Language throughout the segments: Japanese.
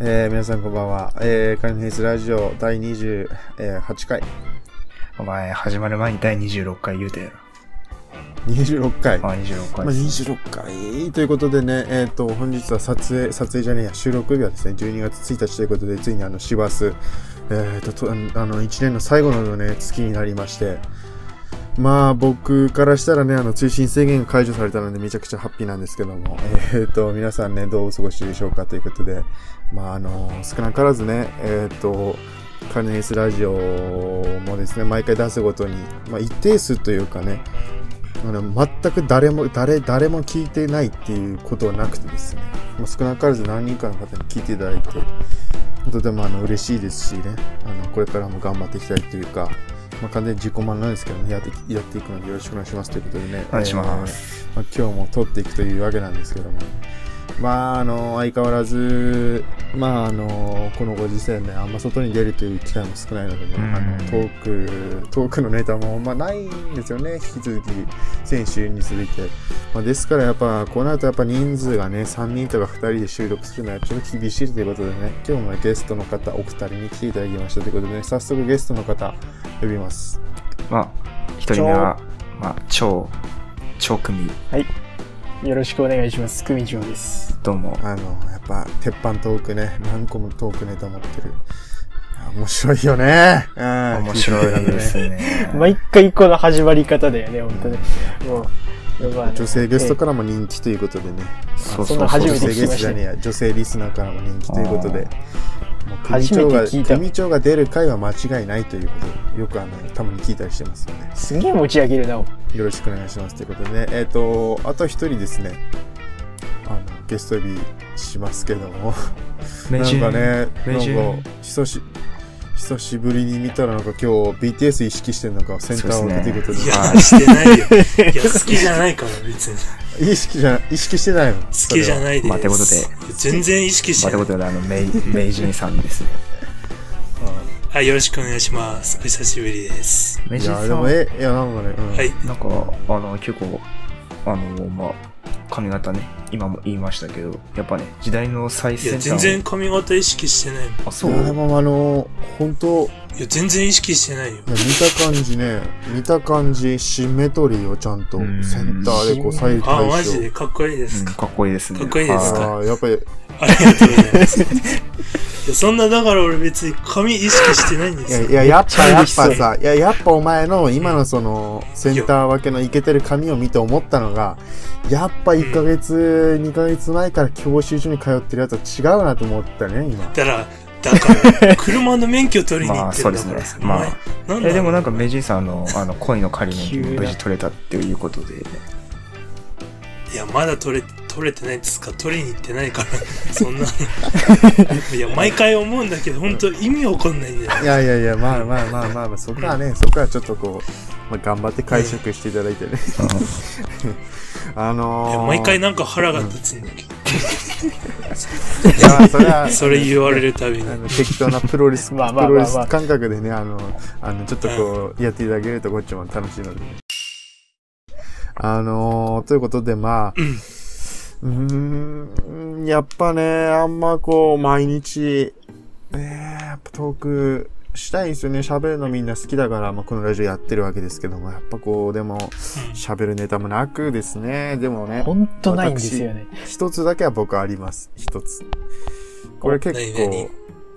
えペ、皆さんこんばんは。えー、カンフェイスラジオ第28回。お前、始まる前に第26回言うてやろ。26回。あ、26回。まあ、26回。ということでね、えっ、ー、と、本日は撮影、撮影じゃねえや、収録日はですね、12月1日ということで、ついにあの、市バ、えっ、ー、と、あの、1年の最後のね、月になりまして、まあ、僕からしたらね、あの、通信制限が解除されたので、めちゃくちゃハッピーなんですけども、えっ、と、皆さんね、どうお過ごしでしょうかということで、まあ、あの、少なからずね、えっ、と、カルネイスラジオもですね、毎回出すごとに、まあ、一定数というかね、あの全く誰も、誰、誰も聞いてないっていうことはなくてですね、まあ、少なからず何人かの方に聞いていただいて、とてもあの嬉しいですしね、あの、これからも頑張っていきたいというか、まあ、完全に自己満なんですけどね、やってやっていくのでよろしくお願いしますということでね、お願いします。えーまあ、今日も撮っていくというわけなんですけども、まあ、あの、相変わらず、まあ、あの、このご時世ね、あんま外に出るという機会も少ないのでね、うんあの、トーク、トークのネタも、まあ、ないんですよね、引き続き、先週に続いて。まあ、ですから、やっぱ、こうなると、やっぱ人数がね、3人とか2人で収録するのはちょっと厳しいということでね、今日もねゲストの方、お二人に来ていただきましたということでね、早速ゲストの方、呼びます。まあ、一人目は、まあ、超、超組、よろしくお願いします。組長です。どうも。あの、やっぱ、鉄板トークね、何個もトークネタ持ってる。面白いよね。うん面白いですね。毎回この始まり方だよね、本当に。もう、女性ゲストからも人気ということでね。そうそんな初めて女性ゲストじゃねえや、女性リスナーからも人気ということで。もう組初め長が、て聞いた組長が出る回は間違いないということで、よくあの、たまに聞いたりしてますよね。すげえ持ち上げるな。よろしくお願いしますということでね。えっ、と、あと一人ですね。あの、ゲスト呼びしますけども。なんかね、なんか、久し、久しぶりに見たらなんか今日 BTS 意識してるのかセンターを出ていうことねいや、してないよ。いや、好きじゃないから、別に。意識じゃ、意識してないの？好好きじゃい。ないです。まあてことで全然意識しまあ、てない。ということで、あの、名、名人さんですね。はい、よろしくお願いします。お久しぶりです。名人さんいや、でも、え、いや、なんかね、うん。はい。なんか、あの、結構、あの、まあ、髪型ね、今も言いましたけど、やっぱね、時代の最いや、先端を全然髪型意識してないもん。あ、そいや、でうもあの、本当いや、全然意識してないよ。見た感じね、見た感じ、シンメトリーをちゃんと、うんセンターでこう、左右あ、対マジ称。で？かっこいいですか？うんかっこいいですね。かっこいいですか？ああ、やっぱり、ありがとうございます。いや、そんな、だから俺別に髪意識してないんでいや、すよ。いや、やっぱ、やっぱめっちゃ嬉しさ、いや、やっぱお前の今のその、センター分けのイケてる髪を見て思ったのが、やっぱ1ヶ月、2ヶ月前から教習所に通ってるやつは違うなと思ったね、今。だから、だから、車の免許取りに行まあ、ってそうんですね。るだからさ。まあ、なんだえ、でもなんか、名人さん、あの、あの、恋の仮急なに無事取れたっていうことで、いや、まだ取れ、取れてないですか取りに行ってないから、そんなの。いや、毎回思うんだけど、本当意味わかんないんだよ。いやいやいや、まあまあまあまあまあ、そこはね、そこはちょっとこう、まあ、頑張って解釈していただいてね。あいのー、や毎回なんか腹が立つんだけど。いや、それは、それ言われるたびに。あの適当なプロレス、プ まあまあまあまあロレス感覚でね、あの、あの、ちょっとこう、やっていただけるとこっちも楽しいのでね。あのー、ということで、まあ、うーん、やっぱね、あんまこう、毎日、えー、やっぱトークしたいんですよね。喋るのみんな好きだから、まあ、このラジオやってるわけですけども、やっぱこう、でも、喋るネタもなくですね、でもね、ほんとないんですよね。一つだけは僕あります。一つ。これ結何構、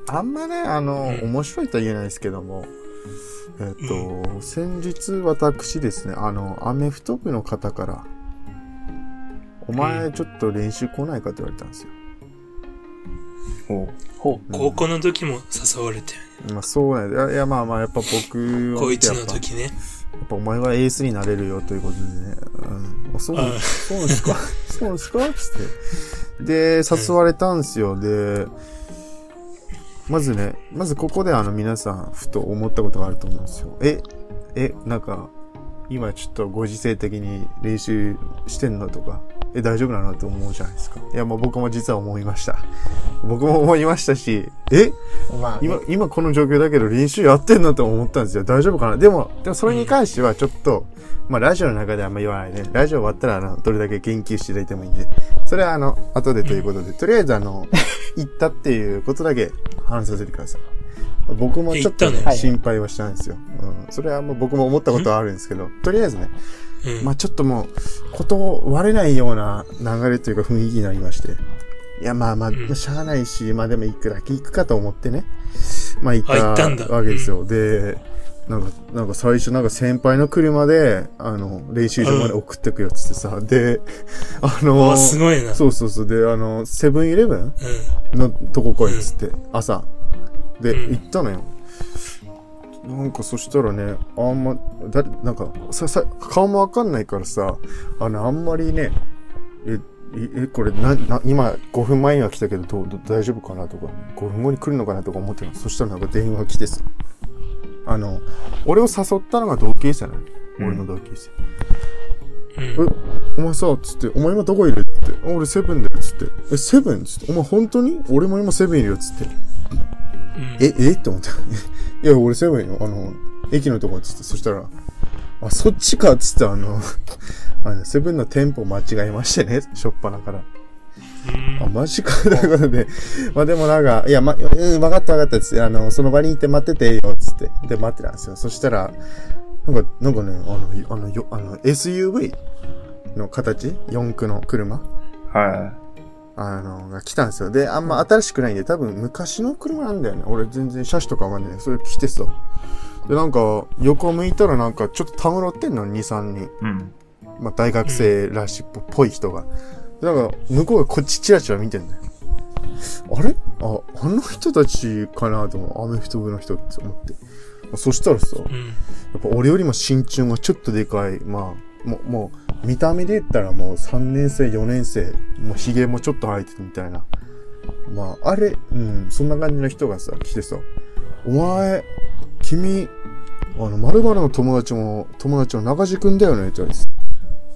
あんまね、あの、うん面白いとは言えないですけども、えっ、と、先日私ですね、あの、アメフト部の方から、お前ちょっと練習来ないかって言われたんですよ。おほ高校の時も誘われてまあそうなんだ。いやいや、まあまあ、やっぱ僕を高一見てやっぱの時ね。やっぱお前はエースになれるよということでね。うん、あそうですか？そうなんですか？つって。で、誘われたんですよ。で、まずね、まずここであの皆さん、ふと思ったことがあると思うんですよ。え、え、なんか、今ちょっとご時世的に練習してんのとか、え、大丈夫なの？って思うじゃないですか。いや、もう僕も実は思いました。僕も思いましたし、え？まあ、今、今この状況だけど練習やってんのと思ったんですよ。大丈夫かな？でも、でもそれに関してはちょっと、まあラジオの中であんま言わないね。ラジオ終わったら、あの、どれだけ言及していただいてもいいんで。それはあの、後でということで、とりあえずあの、行ったっていうことだけ話させてください。僕もちょっとね心配はしたんですよ。うん。それはもう僕も思ったことはあるんですけど、とりあえずね、うん。まあちょっともう、こと割れないような流れというか雰囲気になりまして。いや、まあまあ、んしゃあないし、まあでもいくらけ行くかと思ってね。まあ行ったわけですよ。で、なんか、なんか最初なんか先輩の車で、あの、練習場まで送ってくよっつってさ、で、あのあ、すごいな。そうそうそう、で、あの、セブンイレブンうのとこ来いっつって、朝。で、うん行ったのよ。なんかそしたらね、あんま、だ、なんか、さ、さ、顔もわかんないからさ、あの、あんまりね、え、え、えこれ、な、な、今、5分前には来たけど、どう、ど大丈夫かなとか、5分後に来るのかなとか思ってたそしたらなんか電話来てさ、あの、俺を誘ったのが同級生なの。うん俺の同級生。ん。うん。え、お前さ、つって、お前今どこいるって。あ俺セブンだよ、つって。え、セブン？つって。お前本当に？俺も今セブンいるよ、つって。うんえ、え？って思った。いや、俺セブンよ。あの、駅のとこ、つって。そしたら、あ、そっちか、つって、あの、あの、セブンの店舗間違えましてね、しょっぱなから。あ、マジか、ということで。まあでもなんか、いや、ま、うん、わかったわかった、つって、あの、その場にいて待っててよ、つって。で、待ってたんですよ。そしたら、なんか、なんかね、あの、あの、よあの、SUV の形 ?4 駆の車？はあの、が来たんですよ。で、あんま新しくないんで、多分昔の車なんだよね。俺全然車種とかわかんない。それ来てさ。で、なんか、横向いたらなんか、ちょっとたむろってんの、2、3人。い。うん。まあ、大学生らしいっぽい人が。でなんか、向こうがこっちチラチラ見てんだよ。あれ？あ、あの人たちかなと思う。アメフト部の人って思って。そしたらさ、うん。やっぱ俺よりも身長がちょっとでかい。まあ、もう、もう、見た目で言ったらもう3年生、4年生、もう髭もちょっと生えてるみたいな。まあ、あれ、うん、そんな感じの人がさ、来てさ、お前、君、あの、〇〇の友達も、友達の中地くんだよねって言われて。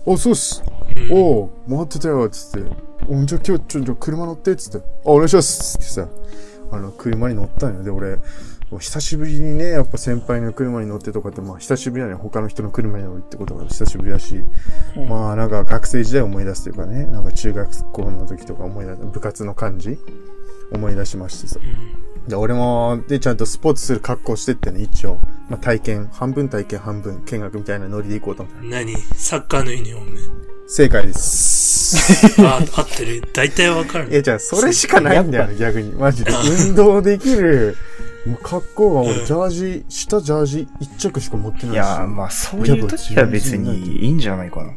お、そうっす。うんおう、待ってたよ、つって。おじゃあ今日、ちょ、ちょ、車乗って、つって。あ、お願いします、つってさ、あの、車に乗ったんよ。で、俺、久しぶりにね、やっぱ先輩の車に乗ってとかって、まあ、久しぶりだね。他の人の車に乗るってことが久しぶりだし、うんまあ、なんか学生時代思い出すというかね、なんか中学校の時とか思い出す、部活の感じ思い出しましてさ。で、俺も、で、ちゃんとスポーツする格好してってね、一応。まあ、体験、半分体験、半分見学みたいなノリで行こうと思った。何？サッカーのユニフォーム。正解です。あ、合ってる。大体わかるいや、じゃあ、それしかないんだよね、逆に。マジで。運動できる、格好が俺、うんジャージ、下ジャージ一着しか持ってないし。いやー、まあ、そういう時は別にいいんじゃないかな。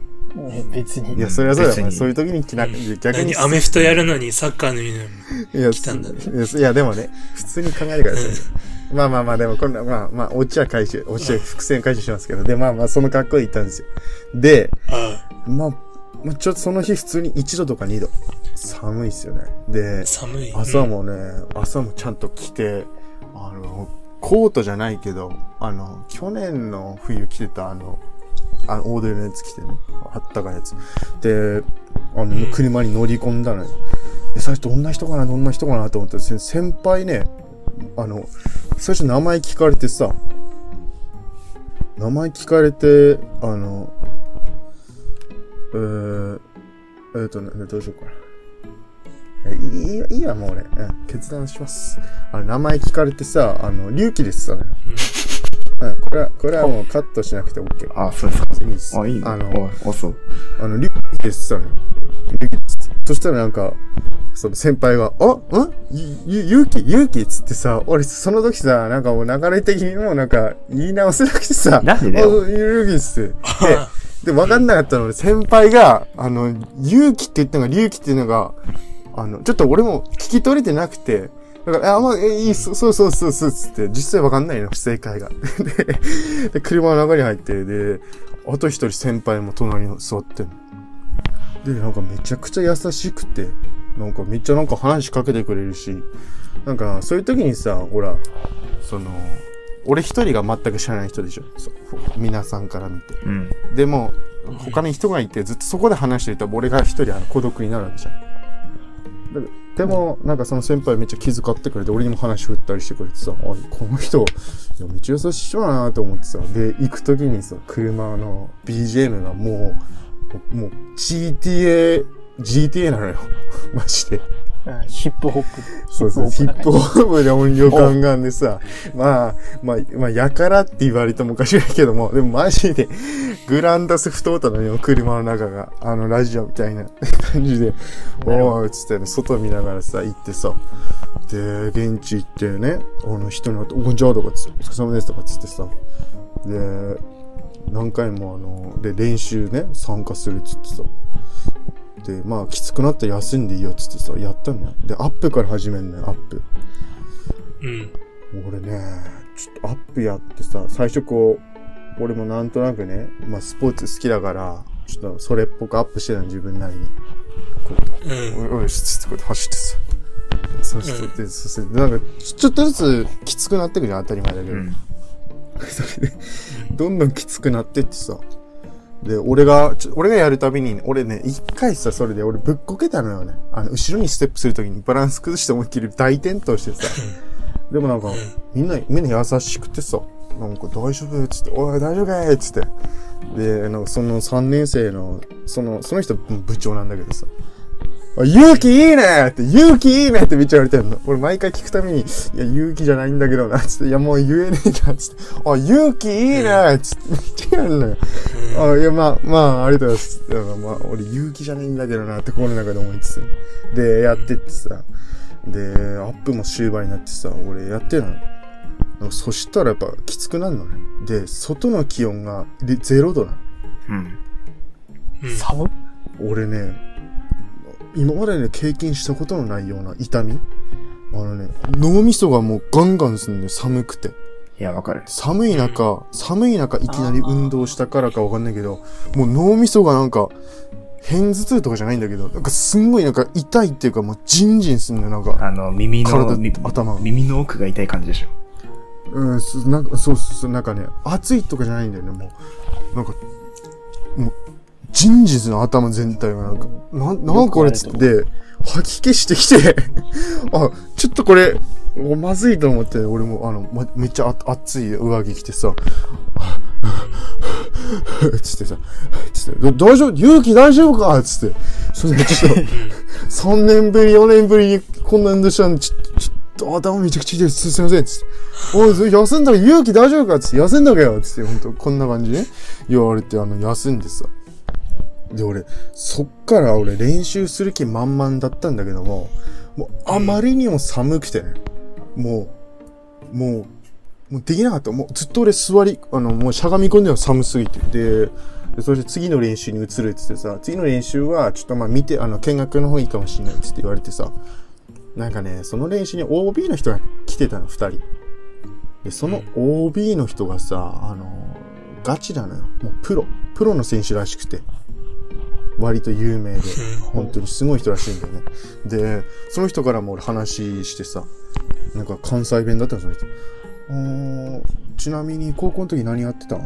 え別に。いや、それはそうだよ。別にまあそういう時に着な、逆に。何アメフトやるのにサッカーのユニフォーム。いや、来たんだねいやでもね、普通に考えてくださ。まあまあまあ、でも、こんな、まあまあ、オチは回収、オチは伏線回収しますけど、で、まあまあ、その格好で行ったんですよ。で、あまあ、まあ、ちょっとその日普通に1度とか2度。寒いっすよね。で、寒い。朝もね、朝もちゃんと着て、あの、コートじゃないけど、あの、去年の冬着てたあの、あの、オードリーのやつ着てね、あったかいやつ。で、あの、うん車に乗り込んだのよ。で、最初どんな人かな、どんな人かなと思って、せ先輩ね、あの、最初名前聞かれてさ、名前聞かれて、あの、えー、えーとね、どうしようかな。いやいいや、いいや、もう俺。うん、決断します。あの、名前聞かれてさ、あの、隆起です、それ。うん、これは、これはもうカットしなくて OK。あ、そうですか。いいです。あ、いいね。あの、お、おそう。あの、隆起です、それ。隆起です。そしたらなんか、その先輩が、あん？ゆ、ゆ、ゆうきゆうきっつってさ、俺、その時さ、なんかもう流れ的にもうなんか、言い直せなくてさ、なんでゆうきっつって。あ で、わかんなかったので、先輩が、あの、勇気って言ったのが、隆起っていうのが、あの、ちょっと俺も聞き取れてなくて、だから、あ、まあ、え、いい、そそうそうそうそう、つって、実際わかんないの、不正解が。で、で車の中に入って、で、あと一人先輩も隣に座ってんの。で、なんかめちゃくちゃ優しくて、なんかめっちゃなんか話しかけてくれるし、なんかそういう時にさ、ほら、その、俺一人が全く知らない人でしょ。そう皆さんから見て。うん。でも、他に人がいて、ずっとそこで話してると、俺が一人あの孤独になるわけじゃん。でも、なんかその先輩めっちゃ気遣ってくれて、俺にも話振ったりしてくれてさ、あ、この人、いや、めっちゃ優しい人だなと思ってさ、で、行くときにさ、車の BGM がもう、もう GTA、GTA なのよ。マジで。あヒップホップ。そうそう、ヒップホッップで音量ガンガンでさ、まあ、まあ、まあ、やからって言われてもおかしいけども、でもマジで、グランダス太ったのよ、車の中が。あの、ラジオみたいな感じで、おーい、つってね、外見ながらさ、行ってさ、で、現地行ってね、あの人の、おこんにちはとかつって、お疲れ様ですとかつってさ、で、何回もあの、で、練習ね、参加するっつってさ、で、まあ、きつくなったら休んでいいよっつってさ、やったのよ。で、アップから始めんのよ、アップ。うん。俺ね、ちょっとアップやってさ、最初こう、俺もなんとなくね、まあスポーツ好きだから、ちょっとそれっぽくアップしてたの、自分なりに。こう、うん。おいおい、つってこうやって走ってさ。そして、そして、なんか、ちょちょっとずつきつくなってくじゃん、当たり前だけど。うん。それで、どんどんきつくなってってさ。で、俺が、俺がやるたびに、俺ね、一回さ、それで俺ぶっこけたのよね。あの、後ろにステップするときにバランス崩して思いっきり大転倒してさ。でもなんか、みんな、みんな優しくてさ、なんか大丈夫つって、おい、大丈夫かいつって。で、なんかその3年生の、その、その人部長なんだけどさ、勇気いいねって、勇気いいねってめっちゃ言われてんの。俺毎回聞くために、いや、勇気じゃないんだけどな、つって、いや、もう言えねえじゃん、つって、あ、勇気いいねつって、めっちゃ言われるのよ。あ、いや、まあ、まあ、ありがとうございます。だからまあ、俺勇気じゃないんだけどな、って心の中で思いつつ。で、やってってさ、で、アップも終盤になってさ、俺やってんかそしたらやっぱきつくなるのね。で、外の気温がで0度なの。うん。うん。俺ね、今までね、経験したことのないような痛みあのね、脳みそがもうガンガンすんのよ、寒くて。いや、わかる。寒い中、寒い中いきなり運動したからかわかんないけど、もう脳みそがなんか、偏頭痛とかじゃないんだけど、なんかすんごいなんか痛いっていうかもうジンジンすんのよ、なんか。あの、耳の、体み頭が耳の奥が痛い感じでしょ？うん、そなんか、そうそうそう、なんかね、暑いとかじゃないんだよね、もう。なんか、もう、ジンの頭全体がなんか、なん、なんかこれっつって、吐き気してきて、あ、ちょっとこれ、おまずいと思って、俺も、あの、ま、めっちゃあ熱い上着着てさ、つってさ、つって、大丈夫？勇気大丈夫か？つって、それでちょっと、3年ぶり、4年ぶりにこんな運動したのに、ちょ、ちょっと頭めちゃくちゃ痛いです。すいません。つって。おい、休んだら勇気大丈夫か？つって、休んだけよつって、ほんと、こんな感じね。言われて、あの、休んでさ。で、俺、そっから俺練習する気満々だったんだけども、もう、あまりにも寒くてね。もう、もう、もうできなかった。もうずっと俺座り、あの、もうしゃがみ込んでは寒すぎて。で、そして次の練習に移るって言ってさ、次の練習はちょっとまあ見て、あの、見学の方いいかもしれないっつって言われてさ、なんかね、その練習に OB の人が来てたの、二人。で、その OB の人がさ、あの、ガチなのよ。もうプロ。プロの選手らしくて。割と有名で。本当にすごい人らしいんだよね。で、その人からも俺話してさ、なんか関西弁だったの、その人。あーちなみに高校の時何やってた？ん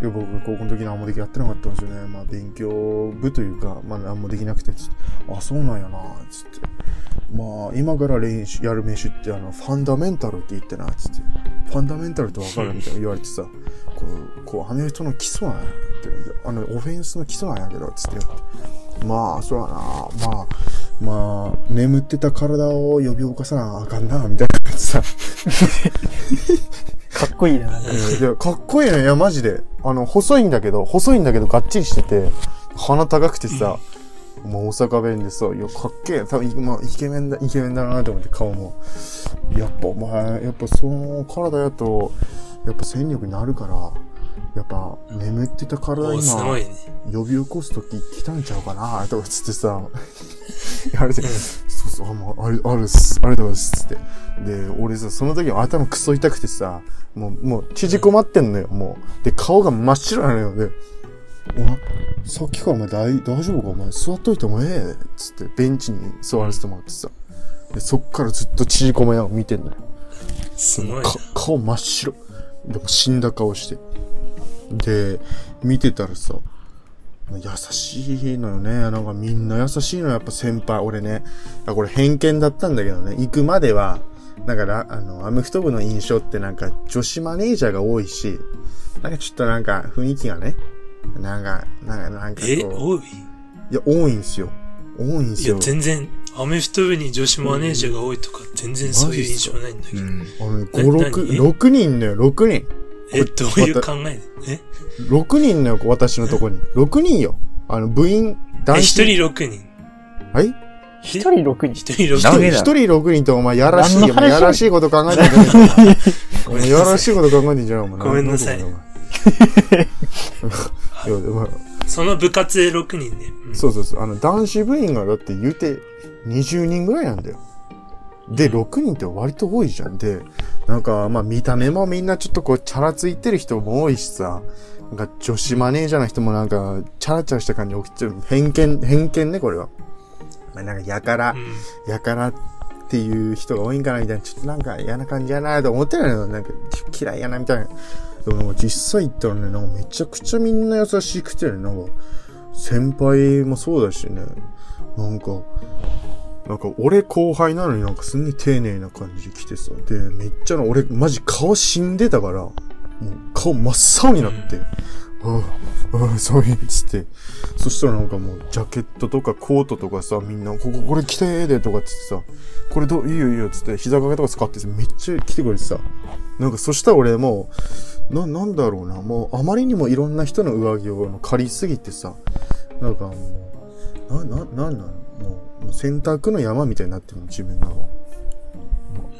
いや、僕、高校の時何もできやってなかったんですよね。まあ、勉強部というか、まあ、何もできなくて、つって。あ、そうなんやな、つって。まあ、今から練習、やる練習って、あの、ファンダメンタルって言ってな、つって。ファンダメンタルってわかるみたいな言われてさ、こう、こう、アメフトの基礎なんやって。あの、オフェンスの基礎なんやけど、つって。まあ、そうやな。まあ、まあ、眠ってた体を呼び起こさなあかんな、みたいなやつさ。かっこいいな。なんかいや、かっこいいね。いや、マジで。あの、細いんだけど、細いんだけど、がっちりしてて、鼻高くてさ、もう大阪弁でさ、いや、かっけえ。多分、まあ、イケメンだ、イケメンだなと思って、顔も。やっぱ、お前、やっぱその体やと、やっぱ戦力になるから、やっぱ、眠ってた体今。呼び起こすとき来たんちゃうかなとかつってさ、言われて、そうそう、あ、もう、あれ、あるっす、ありがとうございます、つって。で、俺さ、その時頭クソ痛くてさ、もう、もう、縮こまってんのよ、もう。で、顔が真っ白なのよ。で、お前、さっきからお前大、大丈夫か？お前、座っといてもええつって、ベンチに座らせてもらってさ。で、そっからずっと縮こまやを見てんのよ。すごい顔真っ白。でも死んだ顔して。で、見てたらさ、優しいのよね。なんかみんな優しいのよ。やっぱ先輩。俺ね、あこれ偏見だったんだけどね、行くまでは、だから、あの、アメフト部の印象ってなんか女子マネージャーが多いし、なんかちょっとなんか雰囲気がね、なんか、なんか、なんか。え、多い？いや、多いんすよ。多いんすよ。いや、全然、アメフト部に女子マネージャーが多いとか、全然そういう印象ないんだけど。うん。あのね、な5、6、何6人だよ、6人。え、どういう考え？え？6人のよ、私のとこに。6人よ。あの、部員、え、男子。一人6人。はい？一人6人。一人6人。ダメだ？一人6人とお前やらしいやらしいこと考えてんじゃねえお前やらしいこと考えてんじゃん、お前。ごめんなさいその部活で6人ね。うんそうそうそう。あの、男子部員がだって言うて20人ぐらいなんだよ。で、6人って割と多いじゃん。で、なんか、まあ見た目もみんなちょっとこう、チャラついてる人も多いしさ、なんか女子マネージャーの人もなんか、チャラチャラした感じ起きてる。偏見、偏見ね、これは。まあなんか、やから、うんやからっていう人が多いんかなみたいな、ちょっとなんか嫌な感じやなと思ってるの？よ。なんか嫌いやなみたいな。でも実際行ったらね、なんかめちゃくちゃみんな優しくてね、なんか先輩もそうだしね、なんか、なんか俺後輩なのになんかすんげえ丁寧な感じで来てさ、で、めっちゃな、俺マジ顔死んでたから、もう顔真っ青になって、ああ、ああ、そういうっつって。そしたらなんかもう、ジャケットとかコートとかさ、みんな、ここ、これ着てーでとかつってさ、これどう、いいよいいよっつって、膝掛けとか使って、めっちゃ来てくれてさ、なんかそしたら俺もう、な、なんだろうな、もうあまりにもいろんな人の上着を借りすぎてさ、なんかもう、な、な、なんなの？もう、もう洗濯の山みたいになってるの、自分が。も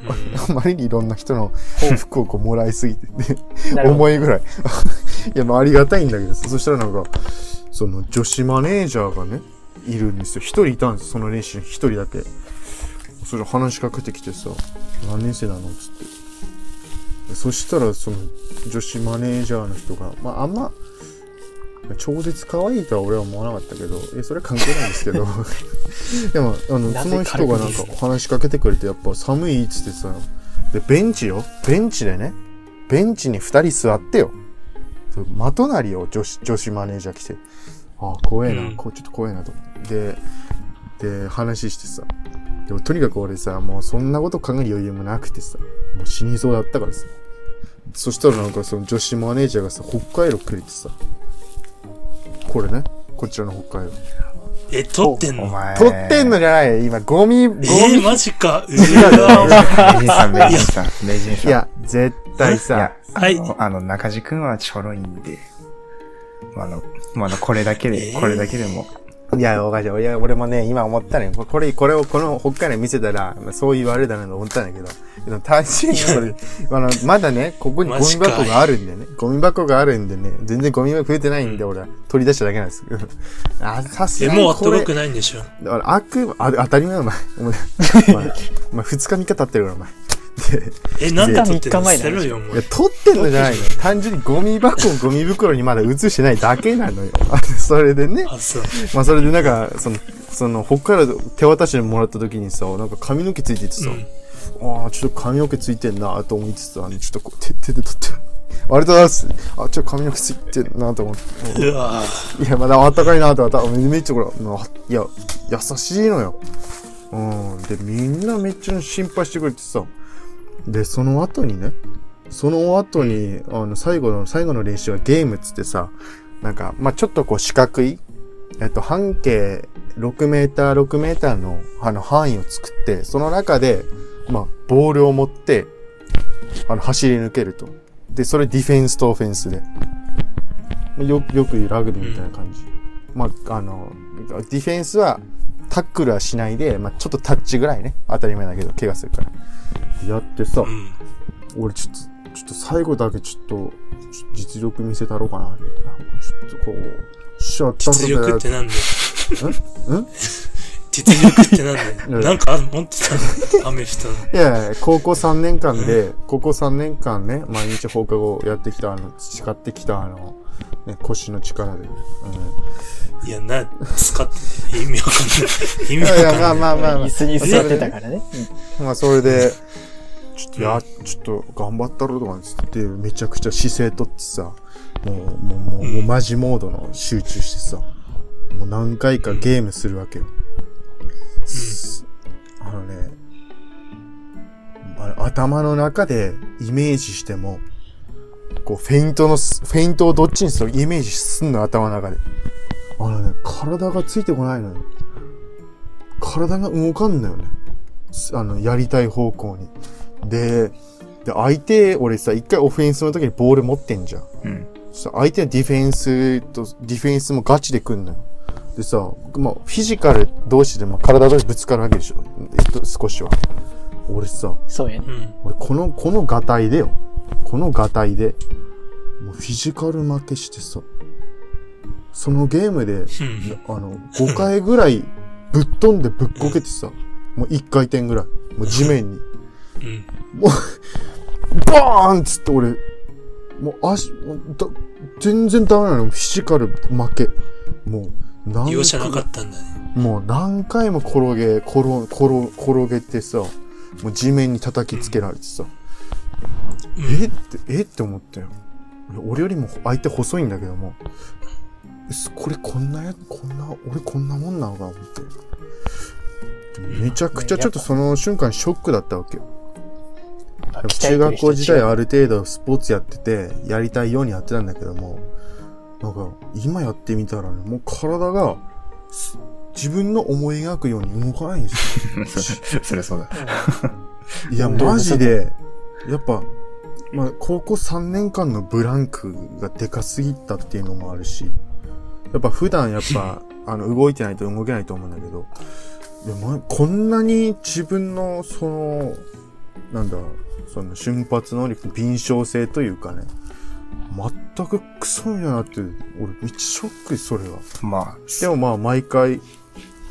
うあまりにいろんな人の服をこうもらいすぎてて、なるほど重いぐらい。いや、まあありがたいんだけどさ、そしたらなんか、その女子マネージャーがね、いるんですよ。一人いたんですよ、その練習に一人だけ。それ話しかけてきてさ、何年生なの？つって。そしたら、その女子マネージャーの人が、まああんま、超絶可愛いとは俺は思わなかったけど、え、それは関係ないんですけど。でも、あの、その人がなんか話しかけてくれて、やっぱ寒いっつってさ、で、ベンチよ。ベンチでね、ベンチに二人座ってよ。まとなりよ、女子、女子マネージャー来て。ああ、怖えな、うんこうちょっと怖えなと思って。で、で、話してさ。でもとにかく俺さ、もうそんなこと考える余裕もなくてさ、もう死にそうだったからさ。そしたらなんかその女子マネージャーがさ、北海道くれてさ。これね、こちらの北海道。え、撮ってんの？お前。取ってんのじゃない。今、ゴミ、ゴミ。えー、マジか。う名わ人さん、名人さん、名人さん。いや、絶対さ。はい。あの、中地くんはちょろいんで、まあ、あの、まあ、あの、これだけで、えー。これだけでも、いや、おかしい。いや、俺もね、今思ったね。これ、これを、この北海道見せたら、まあそう言われたなと思ったんだけど、でも単純にこれ、あの、まだね、ここにゴミ箱があるんでね。ゴミ箱があるんでね、全然ゴミが増えてないんで、俺は取り出しただけなんです。あ、さすえ、がにもうあったか。くないんでしょ。だから悪、あ当たり前だお前。お前、お前、お前二日三日経ってるから、お前。で、え、なんで撮ってんの？三日前捨てろよ、もいや、う。取ってんのじゃないのよ。単純にゴミ箱をゴミ袋にまだ移してないだけなのよ。あ それでね。あ、そう。まあそれでなんか、その、その、北海道で手渡してもらった時にさ、なんか髪の毛ついててさ、うん。ああ、ちょっと髪の毛ついてんなと思いつつ、あの、ちょっとこう、手、手で取って、ありがとうございます。あ、ちょっと髪の毛ついてんなと思って。いや、まだあったかいなと思った。めっちゃこれ、あいや、優しいのよ。うん。で、みんなめっちゃ心配してくれてさ。で、その後にね、その後に、あの、最後の、最後の練習はゲームっつってさ、なんか、まあ、ちょっとこう四角い、えっと、半径6メーター、6メーターの、あの、範囲を作って、その中で、まあ、ボールを持って、あの、走り抜けると。で、それディフェンスとオフェンスで。よ、よく言うラグビーみたいな感じ。まあ、あの、ディフェンスは、タックルはしないで、まあ、ちょっとタッチぐらいね。当たり前だけど、怪我するから。やってさ、うん。俺ちょっと、ちょっと最後だけちょっと、実力見せたろうかな、みたいな。ちょっとこう、シャッター実力ってなんだよ。ん？実力ってなんだ うんよ。なんか持って たのアメフトの。いやいや、高校3年間で、高校3年間ね、毎日放課後やってきた、あの、培ってきた、あの、ね、腰の力で、うん、いや、な、使って意味わかんない。意味わかんない。いやまあまあまあまあ椅。子に座ってたからね。まあ、それで、ちょっとや、ちょっと頑張ったろとかつって、めちゃくちゃ姿勢とってさ、もう、もう、もう、もうマジモードの集中してさ、もう何回かゲームするわけよ。すあのね、あれ頭の中でイメージしても、こう、フェイントのす、フェイントをどっちにするイメージすんの、頭の中で。あのね、体がついてこないのよ。体が動かんのよね。すあの、やりたい方向に。で、で、相手、俺さ、一回オフェンスの時にボール持ってんじゃん。うん。さ、相手のディフェンスと、ディフェンスもガチで来んのよ。でさ、まあ、フィジカル同士で、まあ、体同士ぶつかるわけでしょ。えっと、少しは。俺さ、そうやね。うん。俺この、このガタイでよ。このガタイで、もうフィジカル負けしてさ、そのゲームで、うん。あの、5回ぐらいぶっ飛んでぶっこけてさ、もう1回転ぐらい。もう地面に。うん。バーンっつって俺、もう足、もうだ全然ダメなの。フィジカル負け。もう、何容赦なかったんだね。もう何回も転げ、転、転、転げてさ、もう地面に叩きつけられてさ、うんえって、えって思ったよ。俺よりも相手細いんだけども、すこれこんなや、こんな、俺こんなもんなのか思って。めちゃくちゃちょっとその瞬間ショックだったわけよ。あ中学校時代はある程度スポーツやってて、やりたいようにやってたんだけども、なんか、今やってみたらね、もう体が、す自分の思い描くように動かないんですよ。そりゃそうだ。いや、マジで、やっぱ、まあ、高校3年間のブランクがでかすぎたっていうのもあるし、やっぱ普段やっぱ、あの、動いてないと動けないと思うんだけど、いや、ま、こんなに自分の、その、なんだ、その瞬発能力、敏捷性というかね、全くクソみたいなって、俺めっちゃショック、それは。までもまあ、毎回、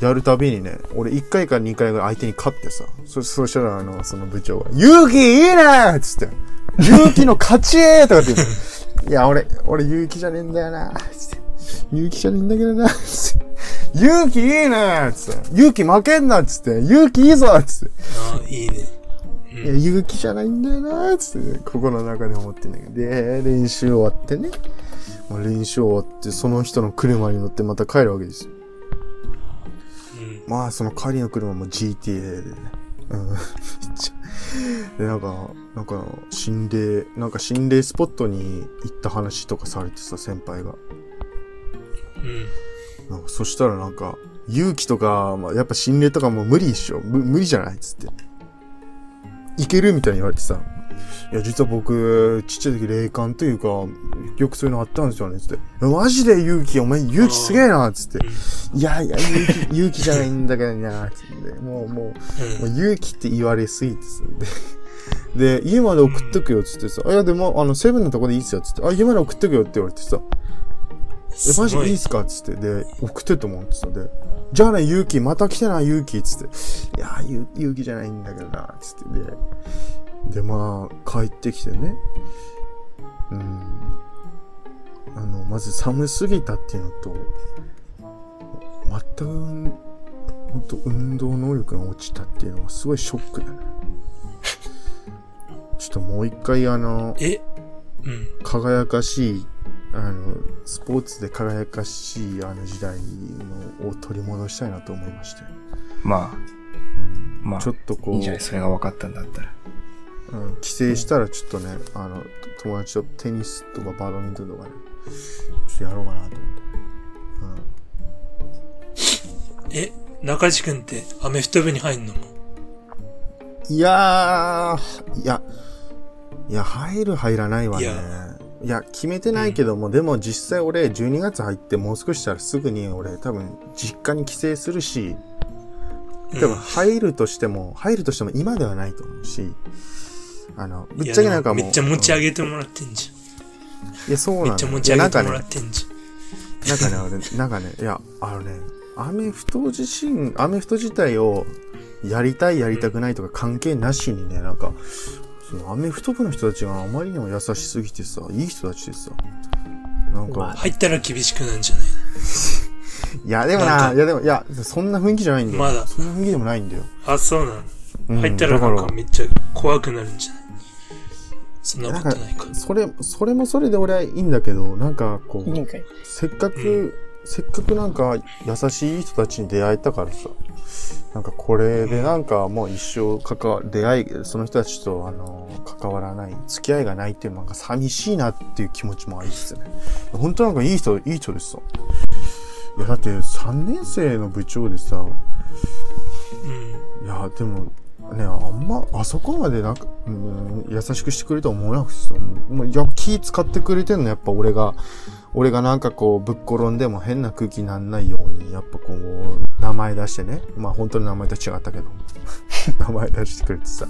やるたびにね、俺1回か2回ぐらい相手に勝ってさ、そ、そしたらあの、その部長が、勇気いいなっつって、勇気の勝ちとかって言う。いや、俺、俺勇気じゃねえんだよなつって。勇気じゃねえんだけどなつって。勇気いいなつって。勇気負けんなつって。勇気いいぞつって。ああ、いいね。いや、勇気じゃないんだよなつって、ね、心の中で思ってんだけど。で、練習終わってね。もう練習終わって、その人の車に乗ってまた帰るわけですよ。うん。まあ、その帰りの車も GTA でね。うん。めっちゃで、なんか、なんか、心霊、なんか心霊スポットに行った話とかされてさ、先輩が。うん。なんかそしたらなんか、勇気とか、まあ、やっぱ心霊とかもう無理っしょ。む無理じゃないっつって。いけるみたいに言われてさ。いや、実は僕、ちっちゃい時霊感というか、よくそういうのあったんですよね、つって。マジで勇気、お前勇気すげえな、つって。いやいや、勇気、勇気じゃないんだけどな、つって。もう、もう、もう勇気って言われすぎてさ。で、で、家まで送っとくよ、つってさ。あ、いや、でも、あの、セブンのとこでいいっすよ、つって。あ、家まで送っとくよって言われてさ。え、マジでいいっすかつって。で、送ってと思ってさ。で、じゃあね、勇気、また来てな、勇気、つって。いやー、ゆ勇気じゃないんだけどな、つって。で、で、まあ、帰ってきてね。うん。あの、まず寒すぎたっていうのと、全く、ほんと運動能力が落ちたっていうのはすごいショックだね。ちょっともう一回あの、え？うん。輝かしい、あの、スポーツで輝かしいあの時代のを取り戻したいなと思いまして。まあ、まあちょっとこう、いいんじゃないそれが分かったんだったら。うん、帰省したらちょっとね、あの、友達とテニスとかバドミントンとかね、ちょっとやろうかなと思って。え、中地くんってアメフト部に入んの？いやー、いや、いや、入る入らないわね。いいやや決めてないけども、でも実際俺12月入ってもう少ししたらすぐに俺多分実家に帰省するし、多分入るとしても、入るとしても今ではないと思うし、あの、ぶっちゃけなんかもう。めっちゃ持ち上げ、げてもらってんじいや、そうゃん。めなんだよっちゃ持ち上げてもらってんじなんかね、俺、なんかね、いや、あのね、アメフト自身、アメフト自体をやりたい、やりたくないとか関係なしにね、なんか、そのアメフト部の人たちがあまりにも優しすぎてさ、いい人たちでさ、なんか。入ったら厳しくなんじゃない？いや、でもな、ないや、でも、いや、そんな雰囲気じゃないんだよ。まだそんな雰囲気でもないんだよ。あ、そうなの。うん入ったらなんだからかめっちゃ怖くなるんじゃない？そんなことないか。それ、それもそれで俺はいいんだけど、なんかこう、いいんかい？せっかく、せっかくなんか優しい人たちに出会えたからさ、なんかこれでなんかもう一生関わ、出会い、その人たちとあの、関わらない、付き合いがないっていうのなんか寂しいなっていう気持ちもありつつね。本当なんかいい人、いい人ですさ。いやだって3年生の部長でさ、うん。いや、でも、ね、あんま、あそこまでなんか、うん、優しくしてくれるとは思わなくてさ、もうや気使ってくれてんの、やっぱ俺が、俺がなんかこう、ぶっ転んでも変な空気にならないように、やっぱこう、名前出してね。まあ本当に名前と違ったけど、名前出してくれてさ、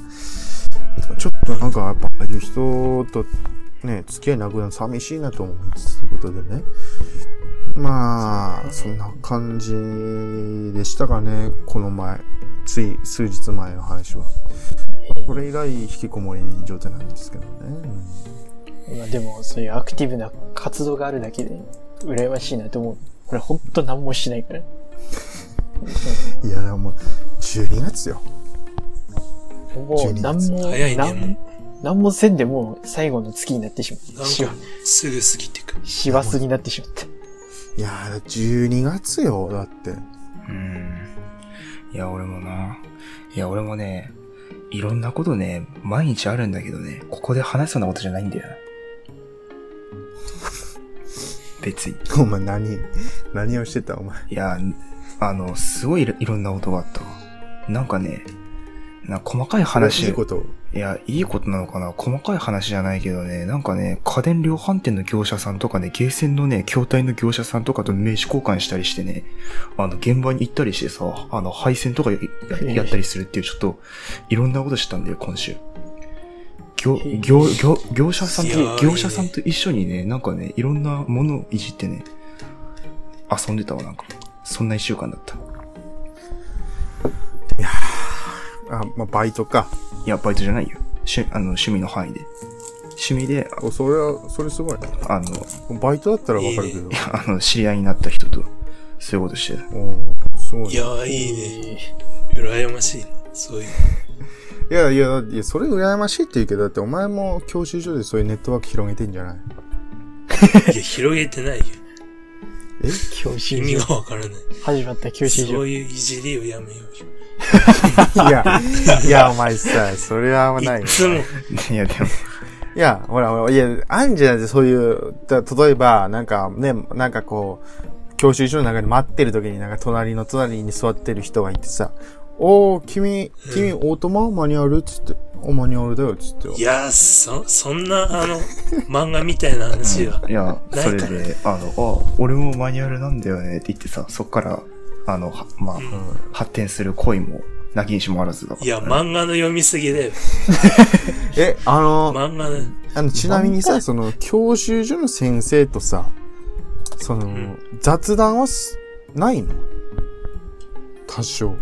ちょっとなんかやっぱ、ああいう人とね、付き合いなくなるの寂しいなと思いつつということでね。まあ、そんな感じでしたかね、この前。つい数日前の話は。これ以来引きこもり状態なんですけどね。まあでも、そういうアクティブな活動があるだけで、羨ましいなと思う。これほんと何もしないから。いや、でももう、12月よ。もう12月何も、早いね何何もせんでもう最後の月になってしまう。しわなんか、すぐ過ぎてく。師走になってしまった。いやー、12月よ、だって。うん。いや、俺もな。いや、俺もね、いろんなことね、毎日あるんだけどね、ここで話すようなことじゃないんだよな。別に。お前何、何をしてたお前？いや、あの、すごいいろんなことがあったわ。なんかね、な細かい話。いいこと？いや、いいことなのかな？細かい話じゃないけどね、なんかね、家電量販店の業者さんとかね、ゲーセンのね、筐体の業者さんとかと名刺交換したりしてね、あの、現場に行ったりしてさ、あの、配線とかややったりするっていう、ちょっと、いろんなことしたんだよ、今週。業、業、業、業者さんと、業者さんと一緒にね、なんかね、いろんなものをいじってね、遊んでたわ、なんか。そんな一週間だった。あ、まあ、バイトか。いや、バイトじゃないよ。趣、あの、趣味の範囲で。趣味で、おそれは、それすごいね。あの、バイトだったらわかるけど。いや あの、知り合いになった人と、そういうことしてた。おーすごいね。いやー、いいね。羨ましい。そういう。いやいや、いや、それ羨ましいって言うけど、だってお前も教習所でそういうネットワーク広げてんじゃない？いや、広げてないよ。教習意味所？がわからない。始まった教習所。そういういじりをやめようよ。いや、いや、お前さ、それはないよ。いつも、いや、でも、いや、ほら、ほら、いや、あんじゃん、そういう、だ例えば、なんかね、なんかこう、教習所の中で待ってる時になんか隣の隣に座ってる人がいてさ、おー、君、君、オートマ？マニュアルつって、お、マニュアルだよ、つって。いやー、そ、そんな、あの、漫画みたいな話は。いや、ないそれで、あの、あ、俺もマニュアルなんだよねって言ってさ、そっから、あの、はまあ、うん発展する恋も、なきにしもあらずだから。いや、漫画の読みすぎだよ。え、あの、漫画の、あの、ちなみにさ、その、教習所の先生とさ、その、ん雑談はす、ないの？多少。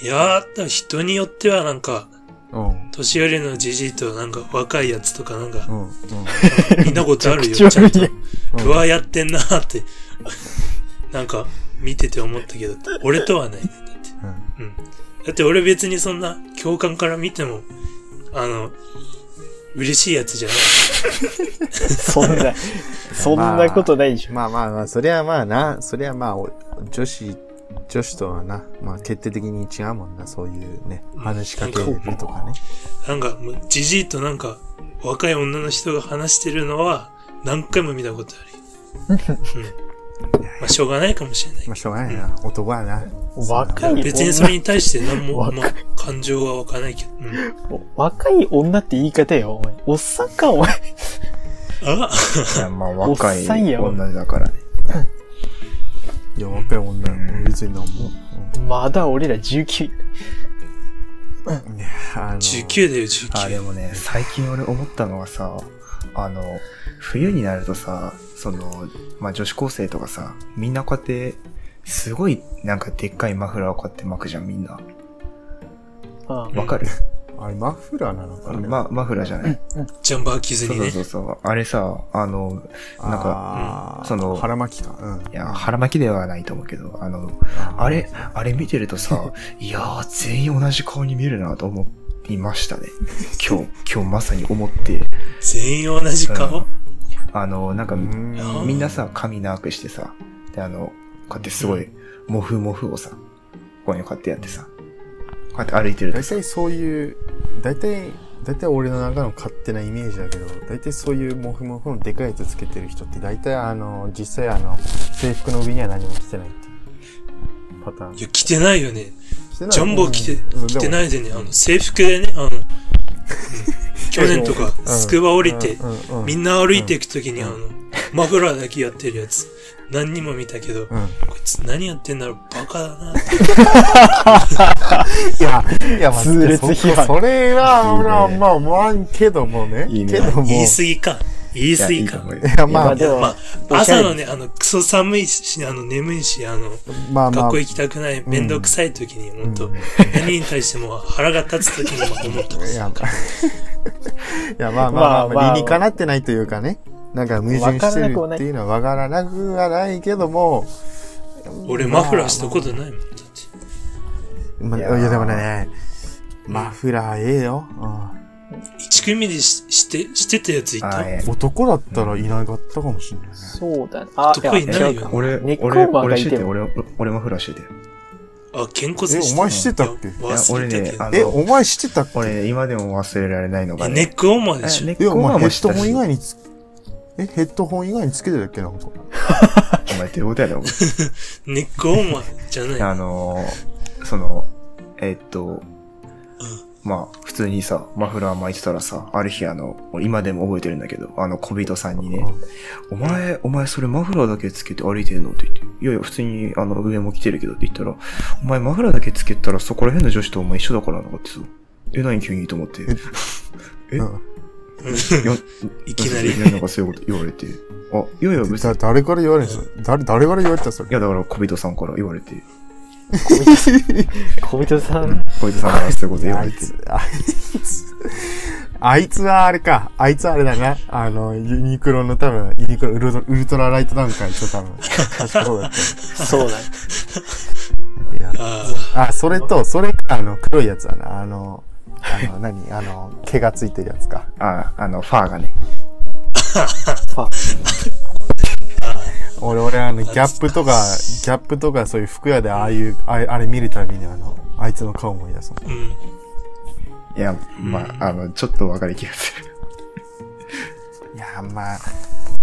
いやー、人によってはなんか、うん。年寄りのじじいとなんか若いやつとかなんかう、ん。うん。見たことあるよ、ちゃんと。うんうわ、やってんなーって、なんか、見てて思ったけど、俺とはないね。だって。うん。だって俺別にそんな、教官から見ても、あの、嬉しいやつじゃない。そんな、そんなことないでしょ。まあまあまあ、そりゃまあな、そりゃまあ、お女子、女子とはな、まあ決定的に違うもんな、そういうね、話しかけるとかね。なんか、じじいとなんか、若い女の人が話してるのは、何回も見たことあるよ。うん。まあ、しょうがないかもしれないまあしょうがないな、男はな。若い別にそれに対して何も、まあ、感情は湧かないけど。うん。若い女って言い方よ、お前。おっさんか、お前。あ？いや、まあ、若い女だからね。いや、若い女、別になんも。まだ俺ら19。うんいやあの ?19 だよ、あ、で19。もね、最近俺思ったのはさ、あの、冬になるとさ、その、まあ、女子高生とかさ、みんなこうやって、すごい、なんかでっかいマフラーをこうやって巻くじゃん、みんな。あわかる？あれ、マフラーなのかな？ま、マフラーじゃない？ジャンバー着ずにねそうそうそ。う。あれさ、あの、なんか、かその腹巻きか。うん。いや、腹巻きではないと思うけど、あの、あれ、あれ見てるとさ、いやー、全員同じ顔に見えるなと思いましたね。今日、今日まさに思って、全員同じ顔？あの、なんか、うんみんなさ、髪長くしてさ、で、あの、こうやってすごい、モフモフをさ、ここにこうやってやってさ、こうやって歩いてるとさ、大体そういう、大体、大体俺の中の勝手なイメージだけど、大体そういうモフモフのでかいやつつけてる人って大体あの、実際あの、制服の上には何も着てないっていうパターン。いや、着てないよね。着てないジャンボー着て、着ていないでね、あの、制服でね、あの、うん去年とか、スクバ降りて、みんな歩いていくときに、あの、マフラーだけやってるやつ、何人も見たけど、うん。こいつ何やってんだろう、バカだなって。いや、いや、まあ、痛烈批判そそれは、まあ思わんけどもね。いいねけども。言い過ぎか。言い過ぎか。いやまあ、でもまあ、朝のね、あの、クソ寒いし、あの、眠いし、あの、まあまあ。学校行きたくない、めんどくさい時に、本当うん何に対しても腹が立つ時にまあ思った いや、まあ、いやまあまあまあ、まあまあ理にかなってないというかね。なんか矛盾してるっていうのはわからなくはないけども。俺マフラーしたことないもん。まあ、いいやでもね、マフラーええよ。一組でしして、してたやついた？えうん男だったらいなかったかもしれないね。そうだね。あ、男いないよ違うか俺、ネックウォ俺、ーマーが俺してて、いても。俺、俺マフラーしてて。あ、健康え、お前してたっけ？俺ねあのえ、お前知ってたっけ？俺、今でも忘れられないのがえ、ね。ネックウォーマーでしょネックえ、お前ヘッドホン以以外につ、え、ヘッドホン以外につけてたっけ？なんか。お前、どういうことやろ ネックウォーマーじゃない。あのー、その、えっと、まあ、普通にさ、マフラー巻いてたらさ、ある日あの、俺今でも覚えてるんだけど、あの、小人さんにね、お前、お前それマフラーだけつけて歩いてんの？って言って、いやいや、普通にあの、上も着てるけどって言ったら、お前マフラーだけつけたらそこら辺の女子とお前一緒だからなかってさ、え、何急にと思って、え いきなり。なんかそういうこと言われて、あ、いやいや、別だに、誰から言われるんですか？誰、誰から言われたそれ？い。やだから小人さんから言われて、小人さん、小人さんからそういうこと言われて、あいつ、あいつ、あいつはあれか。あいつはあれだな。あの、ユニクロの多分、ユニクロウルトウルトラライトダウン会と多分。確かそうだっそうだ。いやああ、それと、それか、あの、黒いやつだな。あの、あの、何？あの、毛がついてるやつか。あ、あの、ファーがね、俺、俺、あの、ギャップとか、ギャップとかそういう服屋でああいう、あれ、あれ見るたびにあの、あいつの顔思い出すもん。あ、うん。いや、まあ、あの、ちょっとわかる気がする。いや、まあ、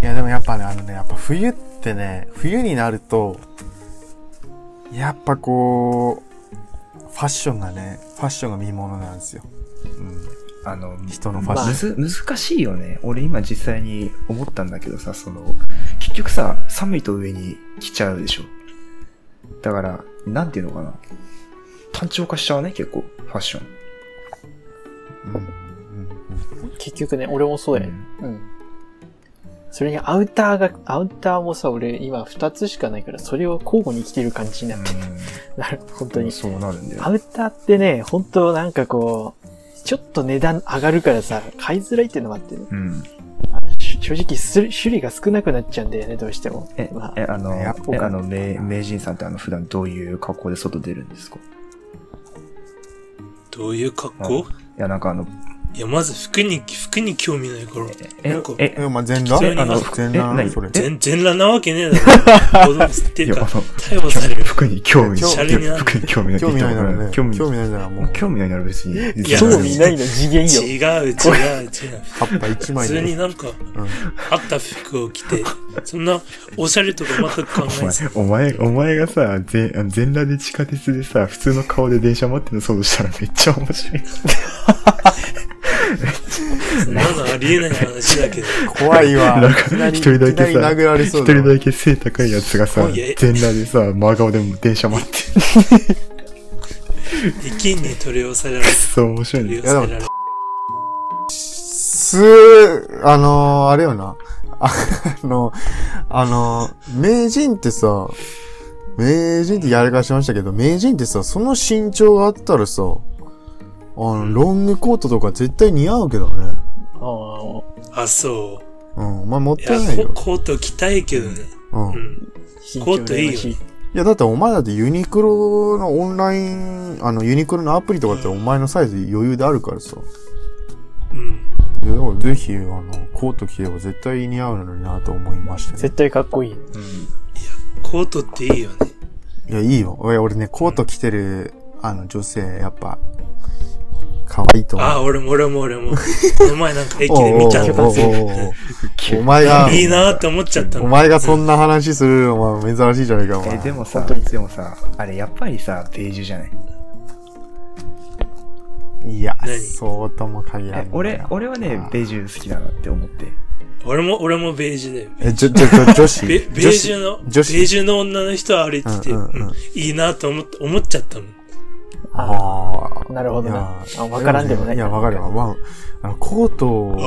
いや、でもやっぱね、あのね、やっぱ冬ってね、冬になると、やっぱこう、ファッションがね、ファッションが見物なんですよ。うん。あの、人のファッション。むず、難しいよね。俺今実際に思ったんだけどさ、その、結局さ、寒いと上に着ちゃうでしょ。だから、なんていうのかな。単調化しちゃうね、結構、ファッション。結局ね、俺もそうやね。うん。それにアウターが、アウターもさ、俺今二つしかないから、それを交互に着てる感じになってる。なる、本当に。そうなるんだよ。アウターってね、本当なんかこう、ちょっと値段上がるからさ、買いづらいっていうのもあってね。うん。正直する、種類が少なくなっちゃうんだよね、どうしても。えまあ、え、あの、え、あの、名、名人さんってあの、普段どういう格好で外出るんですか？どういう格好？いや、なんかあの、いや、まず服に、服に興味ないから。えなんか、え、え、まあ、全裸？あの全裸それ？全、全裸なわけねえだろ。子供ってかあ、の、逮捕される。服に興味、シャレになる服に興味ない興味ないならね。興興味、味ないならもう、興味ないなら別に。いや興味ないの次元よ。違う、違う、違う。葉っぱ一普枚で。通になんか、あった服を着て、そんな、おしゃれとか全く考えず。お前、お前、お前がさ、全、全裸で地下鉄でさ、普通の顔で電車待ってるのそうとしたらめっちゃ面白い。そんなのありえない話だけど。怖いわ。なんか一人だけさ一。人だけ背高いやつがさ全裸でさ、真顔でも電車待ってる。駅に取り押さえられる。そう面白い取りね。押さえられる。す、あのー、あれよな。あの、あの、名人ってさ、名人ってやらかしましたけど、名人ってさ、その身長があったらさ、あの、ロングコートとか絶対似合うけどね。ああ、あ、そうん、お前持っう。いないよコ。コート着たいけどね。うん。いうん。身コートいいよね羨ましや、だってお前だってユニクロのオンライン、あの、ユニクロのアプリとかってお前のサイズ余裕であるからさ。うん。いや、でもぜひ、あの、コート着れば絶対似合うのになと思いましたね。絶対かっこいい。うん。コートっていいよね。いや、いいよ。俺、俺ね、コート着てる、あの、女性、やっぱ、可愛いと思う。あ、俺も俺も俺も。この前なんか駅で見たおうおうお前が、いいなって思っちゃったの。お前がそんな話するのは珍しいじゃないか、お前。え、でもさ、でもさ、あれやっぱりさ、ベージュじゃないいや何、そうとも限らんえ、俺、俺はね、ベージュ好きだなって思って。俺も、俺もベージュだよ。え、ちょ、ちょ、ちょ、女子ベベージュの、ベ女子ージュの女の人は歩いてて、いいなと思っ思っちゃったもん。ああなるほどねいやあわからんでもないいや、わかるわ。まあ、あの、コートをうん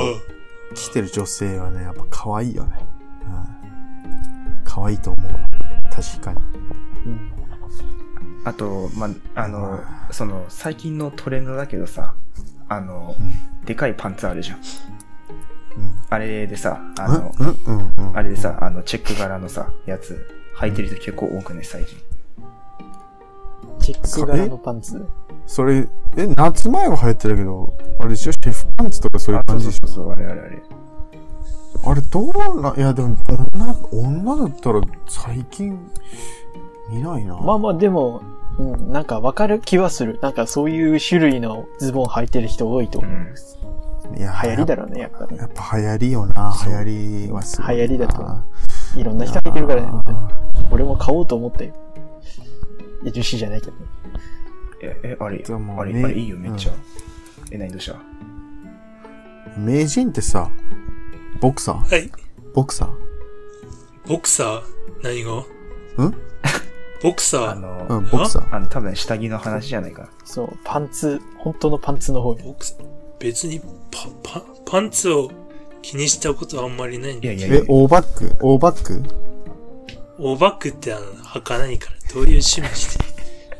着てる女性はね、やっぱ可愛いよね。うん。可愛いと思う。確かに。あ、うんあと、まあ、あの、その、最近のトレンドだけどさ、あの、でかいパンツあるじゃん。うん。あれでさ、あうん？の。あれでさ、あの、チェック柄のさ、やつ、履いてる人結構多くね、最近。チェック柄のパンツ。それ、え、夏前は流行ってたけど、あれでしょ？シェフパンツとかそういう感じでしうそうそうそう、あれあれあれ。ょあれどうな、いやでも、女、女だったら最近見ないな。まあまあでも、うん、なんかわかる気はする。なんかそういう種類のズボン履いてる人多いと思う。うん。いや流行りだろうね、やっぱね。やっぱ流行りよな。流行りはすごいな。流行りだと思いろんな人履いてるからね。俺も買おうと思ったよ。いや、樹脂じゃないけど。え、え、あれ、あれ、あれいいよ、めっちゃ。え、何どうした名人ってさ、ボクサーはい。ボクサーボクサー何がんボクサーあの、うん、ボクサー。あの、多分下着の話じゃないかな。そう、パンツ、本当のパンツの方に。ボクサー別にパ、パ、パンツを気にしたことはあんまりないんだいやいやいやえ、、オーバックオーバックオーバックってあの、履かないから、どういう趣味して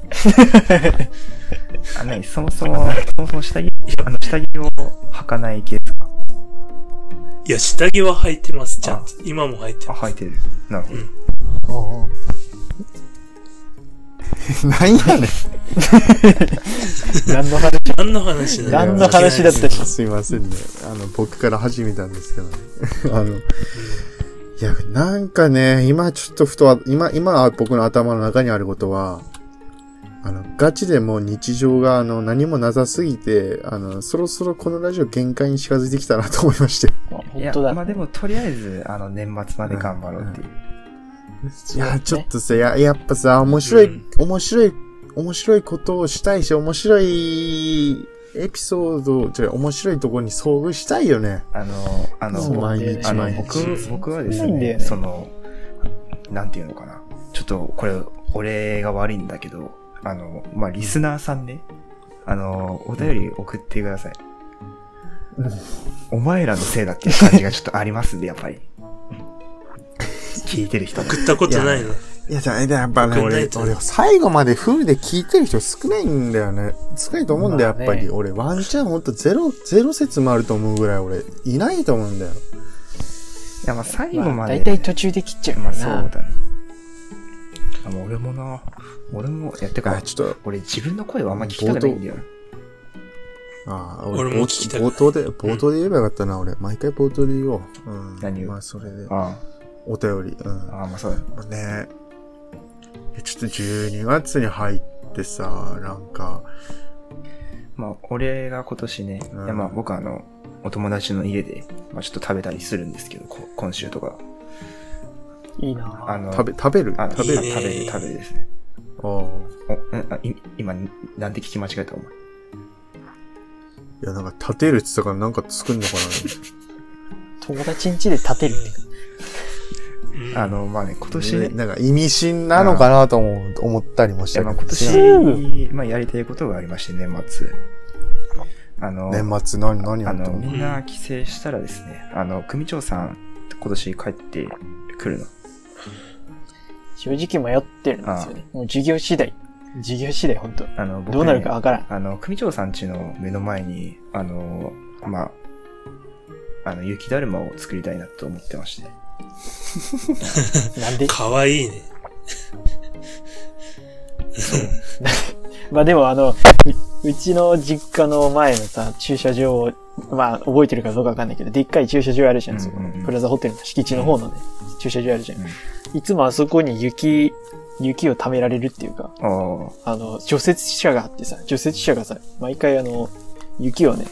あ、何？そもそも、そもそも下着、あの、下着を履かない系ですか？いや、下着は履いてます、ちゃんと。今も履いてあ、ます。履いてる。なるほど。うんうんなんやねん。何の話？何の話なの何の話だったしすいませんね。あの、僕から始めたんですけどね。あの、いや、なんかね、今ちょっとふとは、今、今僕の頭の中にあることは、あの、ガチでもう日常があの、何もなさすぎて、あの、そろそろこのラジオ限界に近づいてきたなと思いまして。いや、本当だ。まあでも、とりあえず、あの、年末まで頑張ろうっていう。いや、ちょっとさ、や、やっぱさ、面白い、うん面白い、面白いことをしたいし、面白いエピソード、じゃあ面白いところに遭遇したいよね。あの、あの、そうなんだよねあの、毎日僕、僕はですね、その、なんていうのかな。ちょっと、これ、俺が悪いんだけど、あの、まあ、リスナーさんね、あの、お便り送ってください。お前らのせいだっていう感じがちょっとありますんで、やっぱり。聞いてる人も。送ったことないの。いや、じゃあ、やっぱね、俺俺、最後までフルで聞いてる人少ないんだよね。少ないと思うんだよ、やっぱり。俺、ワンチャンほんとゼロ、ゼロ説もあると思うぐらい俺、いないと思うんだよ。いや、まあ、最後まで。大体途中で切っちゃうかまあ。そうだね。あ、もう俺もな、俺も、やってかあ、、ちょっと、俺自分の声はあんま聞きたくないんだよ。ああ、俺も聞きたい冒頭で、冒頭で言えばよかったな、俺。毎回冒頭で言おう。うん。何を？まあ、それで。あお便り。うん。あ、ああまあそうだね。ちょっと12月に入ってさ、なんか、まあ、俺が今年ね、うんいやまあ僕はあの、お友達の家で、まあちょっと食べたりするんですけど、こ今週とか。いいなあの、食べ、食べる？あ食べる？食べる、食べるですね。ああ。おんあい今、なんて聞き間違えたお前？いや、なんか立てるって言ったからなんか作んのか 友達ん家で立てるって。うんあ、の、まあね、今年な。ね、ねなんか意味深なのかなと思う思ったりもしたけど。まあ今年、まあやりたいことがありまして、年末。あの、年末何、何やあの、ったの？みんな帰省したらですね、あの、組長さん、今年帰ってくるの。正直迷ってるんですよね。もう授業次第。授業次第、本当あの、僕ねどうなるかわからん。あの、組長さん家の目の前に、あの、まあ、あの、雪だるまを作りたいなと思ってまして。なんで？かわいいね。まあでもあの、ううちの実家の前のさ、駐車場、まあ覚えてるかどうかわかんないけど、でっかい駐車場あるじゃん、うんそこうん。うんプラザホテルの敷地の方のね、駐車場あるじゃん。うん。いつもあそこに雪、雪を貯められるっていうか、あの、除雪車があってさ、除雪車がさ、毎回あの、雪をね、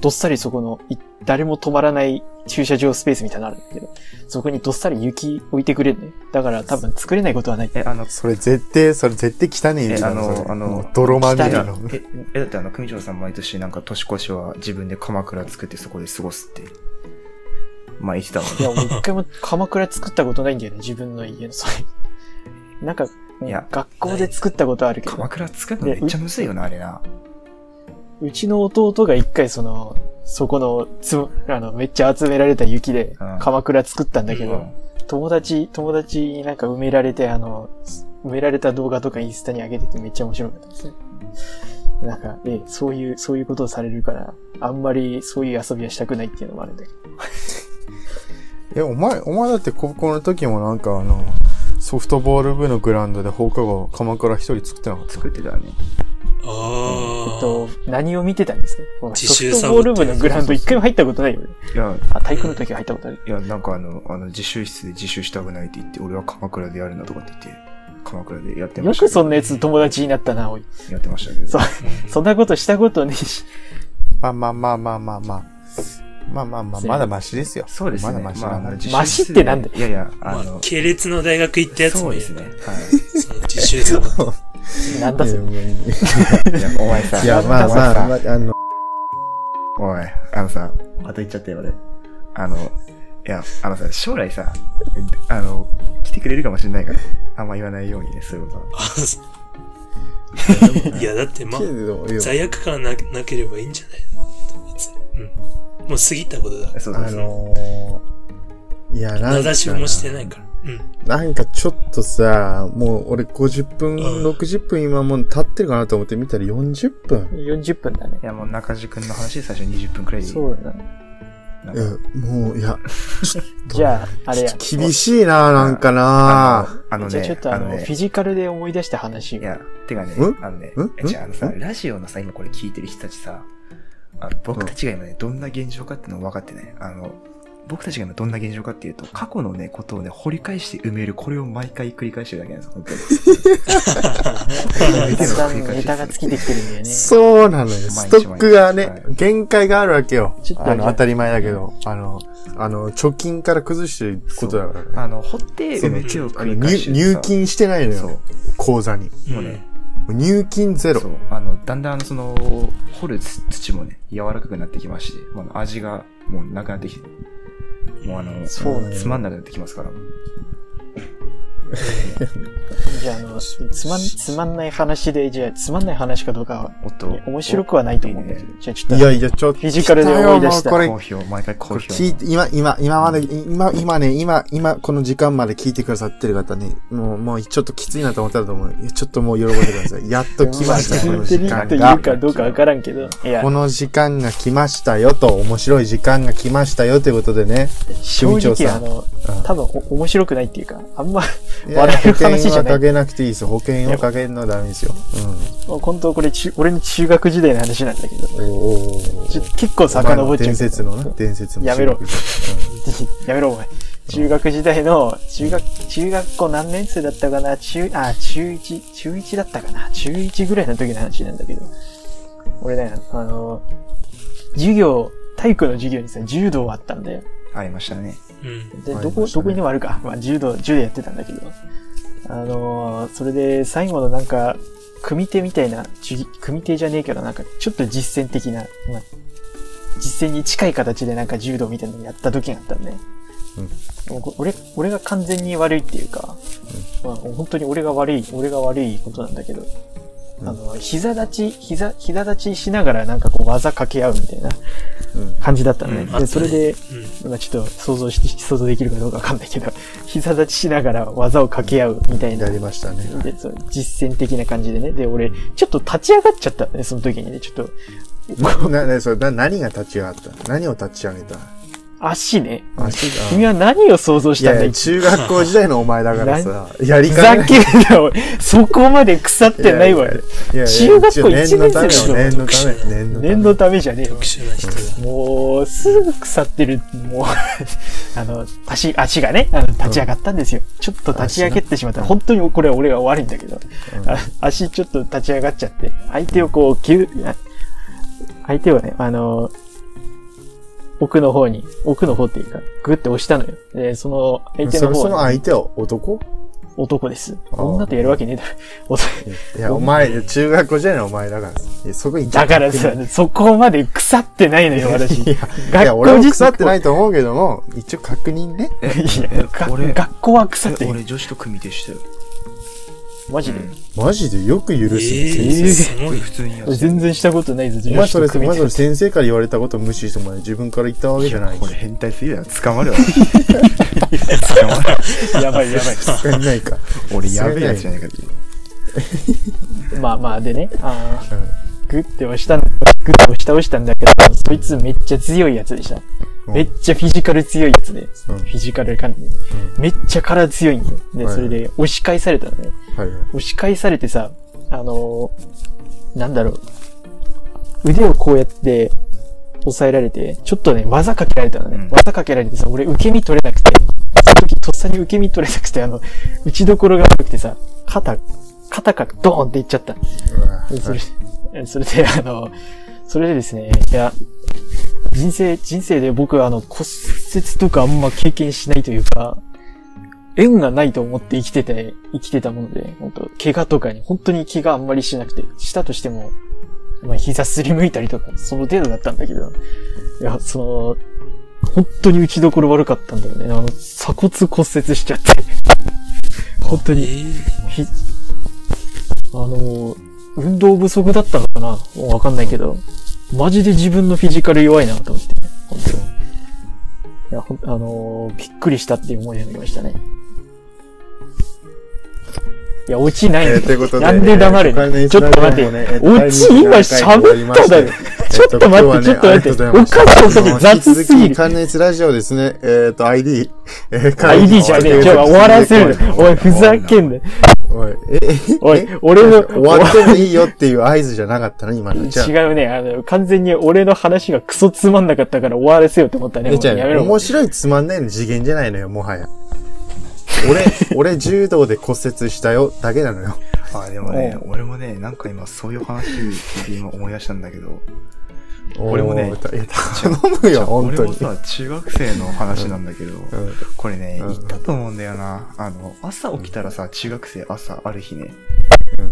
どっさりそこの、い誰も止まらない駐車場スペースみたいなのあるんだけど、そこにどっさり雪置いてくれるね。だから多分作れないことはない。え、あの、それ絶対、それ絶対汚ねえ雪あのあの泥まみれの。え、え、だってあの、組長さん毎年なんか年越しは自分で鎌倉作ってそこで過ごすって、まあ言ってたわ。いや、俺一回も鎌倉作ったことないんだよね、自分の家の。それ。なんか、いや学校で作ったことあるけど鎌、倉作るのめっちゃむずいよな、あれな。うちの弟が一回その、そこの、つ、あの、めっちゃ集められた雪でうん鎌倉作ったんだけど、うん友達、友達になんか埋められて、あの、埋められた動画とかインスタに上げててめっちゃ面白かったですね。なんか、ええ、そういう、そういうことをされるから、あんまりそういう遊びはしたくないっていうのもあるんだけど。え、お前、お前だって高校の時もなんかあの、ソフトボール部のグラウンドで放課後、鎌倉一人作ってなかった？作ってたね。えっと、何を見てたんですか？自習ソフトボール部のグラウンド一回も入ったことないよね。いや、あ、体育の時は入ったことある。いや、なんかあの、あの、自習室で自習したくないって言って、俺は鎌倉でやるんだとかって言って、鎌倉でやってました。よくそんなやつ友達になったな、おい。やってましたけど。そうそんなことしたことねえし。まあまあまあまあまあまあ。まあまあまあ、まだマシですよ。そうですね。まだマシ。まあ自習室でマシってなんだよいやいや、あまあの、、系列の大学行ったやつもそうですね。はい。自習室の。なんだそれ。いや、お前さ、いや、まあまあ、まあ、あの、おい、あのさ、また言っちゃったよ、俺。あの、いや、あのさ、将来さ、あの、来てくれるかもしれないから、あんま言わないようにね、そういうことは。いや、だってまあ罪悪感ななければいいんじゃないの？うん。もう過ぎたことだ。あそうですね。のー、いや、なん名か指しもしてないから。うん。なんかちょっとさ、もう俺50分、うん60分今もう経ってるかなと思って見たら40分。40分だねい。や、もう中地君の話で最初20分くらいでいい。そうだね。いやか、もう、いや、じゃあ、あれや。厳しいな、なんかな。あのあのねじゃあちょっ、とあの、フィ、ジカルで思い出した話を。いや、てかねん、あのねじゃああのさ、ん？ラジオのさ、今これ聞いてる人たちさ、あの僕たちが今ね、どんな現状かっていうの分かってね、あの、僕たちが今どんな現状かっていうと、過去のね、ことをね、掘り返して埋める、これを毎回繰り返してるだけなんです、本当に。だんだんネタが尽きてきてるんだよね。そうなのよ。ストックがねはい、限界があるわけよちょ。っとあの、当たり前だけど、あの、あの、貯金から崩してることだからね。あの、掘って埋めてをあ繰の入り返してる入金してないのそうよ。口座に。もうね、入金ゼロそ。う、あの、だんだんその、掘る土土もね、柔らかくなってきまして、味がもうなくなってきて、もうあの、そうねつまんなくなってきますから。じゃあ、あの、つまん、つまんない話で、じゃあ、つまんない話かどうかは、おっと。面白くはないと思うんだけど。じゃあ、ちょっと、いやいや、ちょっと。フィジカルで思い出したこれ好評、毎回好これ評。聞いて、今、今、今まで、今、今ね、今、今、この時間まで聞いてくださってる方ね、もう、もう、ちょっときついなと思ったらと思う。ちょっともう喜んでください。やっと来ました、この時間る人いるが。かどうかわからんけど。いやこ、の時間が来ましたよと、面白い時間が来ましたよということでね。正直、組長さんあの、うん多分お面白くないっていうか、あんま、笑える話じゃない。なくていいです。保険をかけるのはダメですよ。本当これ中、俺の中学時代の話なんだけど、うん。おおちょ結構遡っちゃう。伝説のね、伝説の。やめろうんやめろ、お前。中学時代の、中学、中学校何年生だったかな？中、あ、中1、中1だったかな？中1ぐらいの時の話なんだけど。俺ね、あの、授業、体育の授業にさ、柔道あったんだよ。ありましたね。うん。で、あどこ、どこにでもあるか。まあ、柔道、柔道やってたんだけど。あのーそれで、最後のなんか、組手みたいな、組手じゃねえけど、なんか、ちょっと実践的な、まあ、実践に近い形でなんか柔道みたいなのやった時があったんで、もうこ俺、俺が完全に悪いっていうか、まあ、本当に俺が悪い、俺が悪いことなんだけど、うんあの、膝立ち、膝、膝立ちしながらなんかこう技掛け合うみたいな。うん。感じだったのね。うんで、それで、うん。まあちょっと想像し、想像できるかどうかわかんないけど、膝立ちしながら技を掛け合うみたいなやりましたね。で、そう実践的な感じでね。で、俺、ちょっと立ち上がっちゃったね、その時にね。ちょっと、な、な、それな、何が立ち上がった？何を立ち上げた？足ね。足が君は何を想像したんだ？い中学校時代のお前だからさ、やりふ方がざけそこまで腐ってないわよ。中学校一年生でしょ一応念のためよ、念のため。念のためじゃねえよ。もう、すぐ腐ってる。もう、あの、足、足がね、あの立ち上がったんですよ。ちょっと立ち上げてしまった。本当にこれは俺が悪いんだけど、あ足ちょっと立ち上がっちゃって、相手をこう、ぎゅあ相手をね、あの、奥の方に、奥の方っていうか、グッて押したのよ。で、その相手その方はの相手は男？男です。女とやるわけねえだろ。男いや、お前、中学校時代のお前だから。いやそこにだからさ、そこまで腐ってないのよ、私。いや、い学や俺も腐ってないと思うけども、一応確認ね。えいや俺、学校は腐ってえる。俺女子と組手したよ。マジで？マジで？よく許すね。えー、先生すごい。普通に全然したことないぞ、お前それ、お前女子と組手それ先生から言われたことを無視してもら自分から言ったわけじゃないしこれ。変態すぎだよ。捕まるわ。捕まる。やばいやばい。使えないか。俺やべえやつじゃないかって。まあまあ、でね、あーうんグッて押したの、グッて押した押したんだけど、そいつめっちゃ強いやつでした。うんめっちゃフィジカル強いやつで、うんフィジカル感、めっちゃ体強いんよ。で、はいそれで押し返されたのね。はいはい。押し返されてさ、あのーなんだろう。腕をこうやって押さえられて、ちょっとね、技かけられたのね。うん技かけられてさ、俺受け身取れなくて、その時とっさに受け身取れなくて、あの、打ちどころが悪くてさ、肩、肩からドーンっていっちゃった。それ、えそれで、あの、それでですね、いや、人生、人生で僕はあの骨折とかあんま経験しないというか、縁がないと思って生きてて、生きてたもので、本当怪我とかに、本当に怪我あんまりしなくて、したとしても、まあ膝すりむいたりとか、その程度だったんだけど、いや、その、本当に打ちどころ悪かったんだよね。あの、鎖骨骨折しちゃって、本当に。えーひ、あの、運動不足だったのかな？わかんないけど、マジで自分のフィジカル弱いなと思って、本当に。いや、ほん、あのーびっくりしたっていう思いになりましたね。いや、落ちないのえーということでなんで黙るのちょっと待って。オチ今喋っただろ。ちょっと待って、ちょっと待って。おかしいおかしい。雑すぎる。関熱ラジオですね。えっと、ID。えー ID じゃねえ。ちょ、終わらせる。おい、ふざけんな。おい、え、え、おいえ、俺の、終わってもいいよっていう合図じゃなかったの？今の。違うね。あの、完全に俺の話がクソつまんなかったから終わらせようと思ったね。面白いつまんないの次元じゃないのよ、もはや。俺、俺柔道で骨折したよ、だけなのよ。あ、でもね、俺もね、なんか今そういう話聞いて今思い出したんだけど、俺もね頼むよ、本当に。俺もさ、中学生の話なんだけど、うんこれね、うん言ったと思うんだよな。あの、朝起きたらさ、中学生朝ある日ね、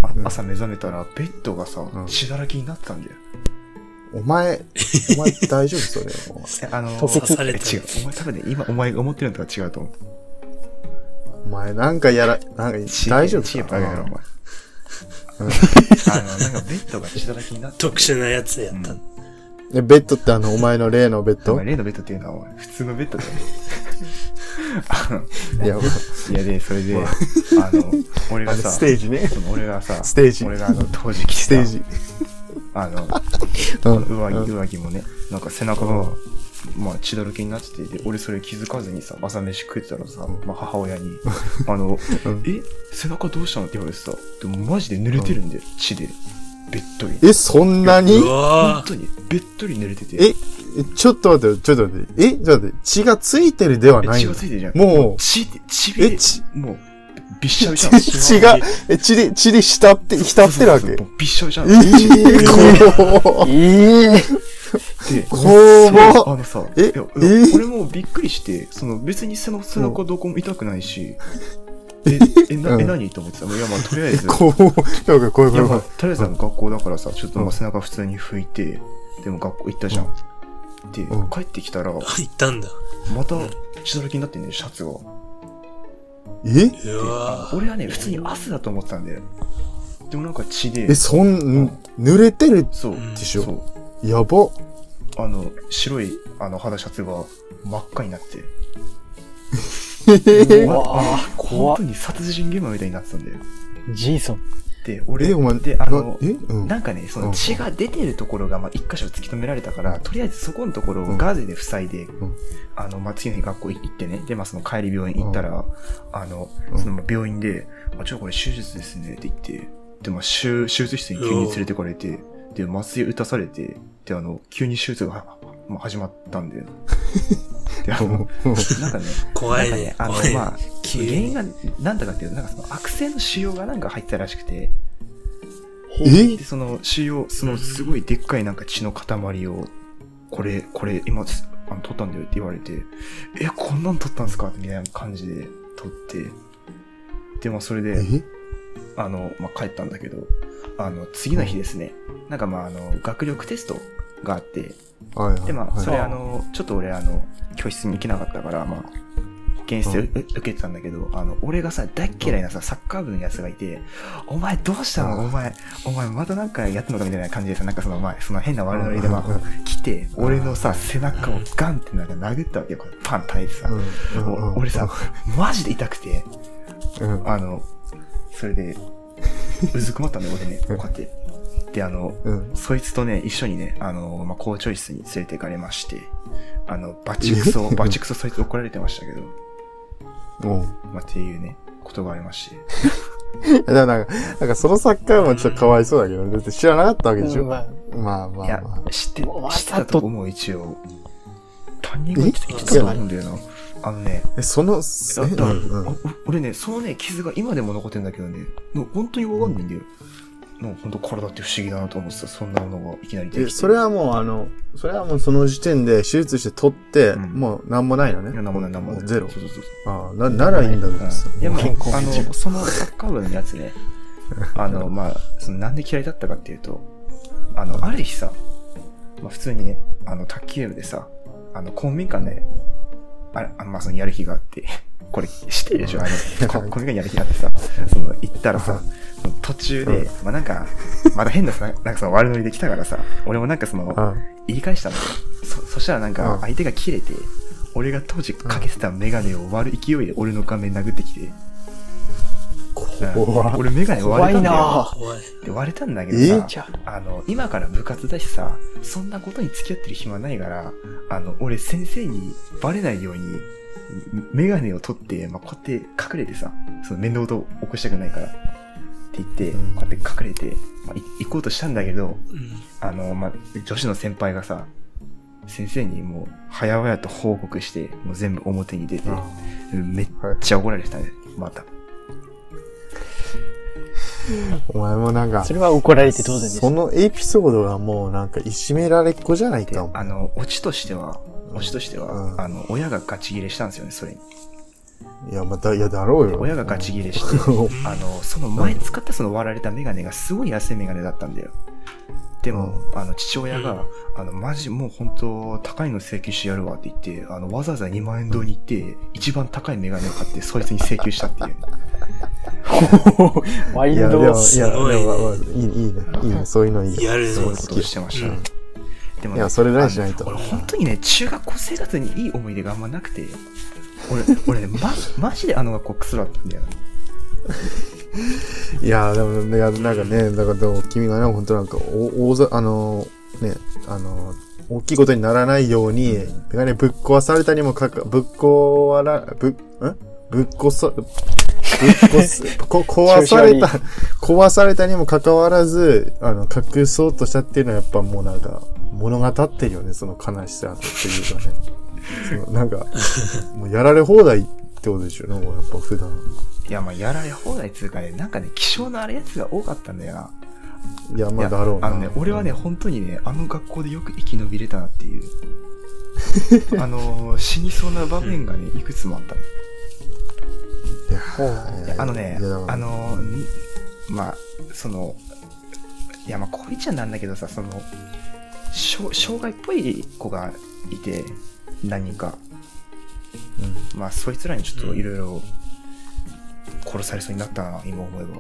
あうん朝目覚めたらベッドがさうん、血だらけになってたんだよ。お前、お前大丈夫それ。あの、吐血え違う。お前多分ね、今お前が思ってるのとは違うと思う。うお前、なんかやら、なんか、血大丈夫血かバカやろ、お前。うんあの、なんかベッドが血だらけになってて特殊なやつやった。えベッドってあの、お前の例のベッド？例のベッドっていうのは、お前、普通のベッドだよ。いや、いやで、それで、あの、俺がさ、ステージね。その俺がさ、ステージ俺があの、当時着てたステージ。あの、うん上着、うん上着もね、なんか背中が、まあ血だらけになってて、で、俺それ気づかずにさ、朝飯食ってたらさ、まあ母親に、あの、うんえ、背中どうしたのって言われてさ、でもマジで濡れてるんだよ、血で。べっとり。え、そんなに？う本わ当に、べっとり濡れてて。え、えちょっと待ってよ、ちょっと待って。え、ちょっと待って。血がついてるではえ血ないの？がついてるじゃん。もう血で、血え、で、ち、もう、びっしゃびしゃ。血が、え、血で、血で浸って、浸ってるわけ？そうそうそうもうびっしゃびしゃ。えー、怖ええで、怖そうあのさ、え？俺もびっくりして、その別に背の背中どこも痛くないし、え、え、な、うん。え、何？と思ってた。いや、まあ、とりあえず、い怖い、怖い、怖い、や、まあ怖い。、とりあえずあの学校だからさ、ちょっと背中普通に拭いて、でも学校行ったじゃん。でうん、帰ってきたら、ー行ったんだ。また血だらけになってんねシャツが。え？俺はね、普通に汗だと思ってたんだよ。でもなんか血で。え、、そん、濡れてるそう、んでしょ？やば。ああの、白い、あの、肌シャツが真っ赤になって、うわあ怖っ。本当に殺人現場みたいになってたんだよ。ジェイソン。で、俺、え、お前、で、あの、なえうん。なんかね、そうん。の血が出てるところが、まあ、一箇所突き止められたから、とりあえずそこのところをガーゼで塞いで、ん。あの、まあ、次の日学校行ってね、で、まあ、その帰り病院行ったら、あの、うん。そのまあ病院で、あ、ちょ、これ手術ですね、って言って、で、まあ、手手術室に急に連れてこられて、で、麻酔打たされて、で、あの、急に手術が、まあ、始まったんだよ。で、あの、なんかね、怖いね。あの。まあ、原因がなんだかっていうと、なんかその悪性の腫瘍がなんか入ってたらしくて、えで、その腫瘍、そのすごいでっかいなんか血の塊を、これ、これ、今、あの取ったんだよって言われて、え、こんなん取ったんすか？みたいな感じで取って、で、まあ、それで、え？あの、まあ、帰ったんだけど、あの、次の日ですね、なんかまあ、あの、学力テストがあって、はいはい。で、まあ、はい。それあの、ちょっと俺あの、教室に行けなかったから、まあ、現室でうん。う受けてたんだけど、あの、俺がさ、大っ嫌いなさ、サッカー部のやつがいて、お前どうしたの？うんお前、お前またなんかやってんのかみたいな感じでさ、なんかその、まあ、その変な悪ノリで、うん。まあ、来て、うん俺のさ、背中をガンってなんか殴ったわけよ、パン叩いてさ。俺さ、マジで痛くて、うん。あの、それで、うずくまったんだよ、俺ね、こうやって。で、あの、うん。そいつとね、一緒にね、あの、まあ、校長室に連れて行かれまして、あの、バチクソ、え？バチクソそいつ怒られてましたけど、うん。まあ、っていうね、ことがありまして。でもなんか、なんかそのサッカーもちょっとかわいそうだけど、だって知らなかったわけでしょ？うんまあまあまいやあまあ。、知って、知ってたと思う、一応。担任が言ってた言ってたと思うんだよな。あのね、え、その、え、う俺ね、そのね、傷が今でも残ってんだけどね、もう本当にわかんないんだよ。もう本当体って不思議だなと思ってた、そんなものがいきなり出てえ、きて。それはもうあの、それはもうその時点で手術して取って、うんもうなんもないのね。いや、なんもない、なんもない。ゼロそう。そうそう。ああ、な、ならいいんだけどさ。いや、もう、あの、そのサッカー部のやつね、あの、まあ、そのなんで嫌いだったかっていうと、あの、ある日さ、まあ普通にね、あの、卓球部でさ、あの、公民館で、ああまあ、そのやる日があって、これ知ってるでしょ。あの、こ公民館やる日があってさ、その、行ったらさ、その途中で、うん。まあなんか、まだ変なさ、なんかその悪ノリで来たからさ、俺もなんかその、あ言い返したんだよ。そ、そしたらなんうん。か相手が切れて、俺が当時かけてたメガネを割る勢いで俺の顔面殴ってきて、俺メガネ割れたんだよ。な怖い。で割れたんだけどえ？さあの、今から部活だしさ、そんなことに付き合ってる暇ないから、あの、俺先生にバレないように、メガネを取って、まあ、こうやって隠れてさ、その面倒と起こしたくないから、って言って、うんこうやって隠れて、まあ、い行こうとしたんだけど、うん。あの、まあ、女子の先輩がさ、先生にもう、早々と報告して、もう全部表に出て、めっちゃ怒られてたね、また。お前もなんかそ、れは怒られて当然ですそ。のエピソードがもうなんかいじめられっ子じゃないで、か。あの、オチとしては、オチとしては、うんあの、親がガチ切れしたんですよね、それに。いや、また、いや、だろうよ。親がガチ切れして、あの、その前使ったその割られたメガネがすごい安いメガネだったんだよ。でも、あの、父親が、あの、マジもう本当高いの請求してやるわって言って、あの、わざわざ2万円堂に行って、一番高いメガネを買って、そいつに請求したっていう。いや、ワイルドでも、いや、すごいねいい、いいね。いいね。そういうのいい。やるねそういうことをしてました。うんでもいやそれぐらいしないと俺本当にね、中学校生活にいい思い出があんまなくて、俺、俺ね、ま、マジであの学校クソだったんだよな。いや、でも、いや、なんかね、だから、でも君がね、本当なんか、お、大ざ、あの、ね、あの、大きいことにならないように、メガネぶっ壊されたにもかか、ぶっ壊ら、ぶ、ん？ぶっこさ、ぶっ壊された、壊されたにもかかわらず、あの、隠そうとしたっていうのはやっぱもうなんか、物語ってるよね、その悲しさっていうかね。そのなんか、もうやられ放題ってことでしょ、ね、もうやっぱ普段。いや、まあ、やられ放題っつうかね、なんかね、気性のあるやつが多かったんだよな。いや、まあだろうな。あのね、俺はね、本当にね、あの学校でよく生き延びれたなっていう。あの、死にそうな場面がね、いくつもあったね。あのねあのまあ、その、いや、まあ、こいちゃなんだけどさ、その、障害っぽい子がいて、何人か。まあ、そいつらにちょっといろいろ殺されそうになったな、今思えば。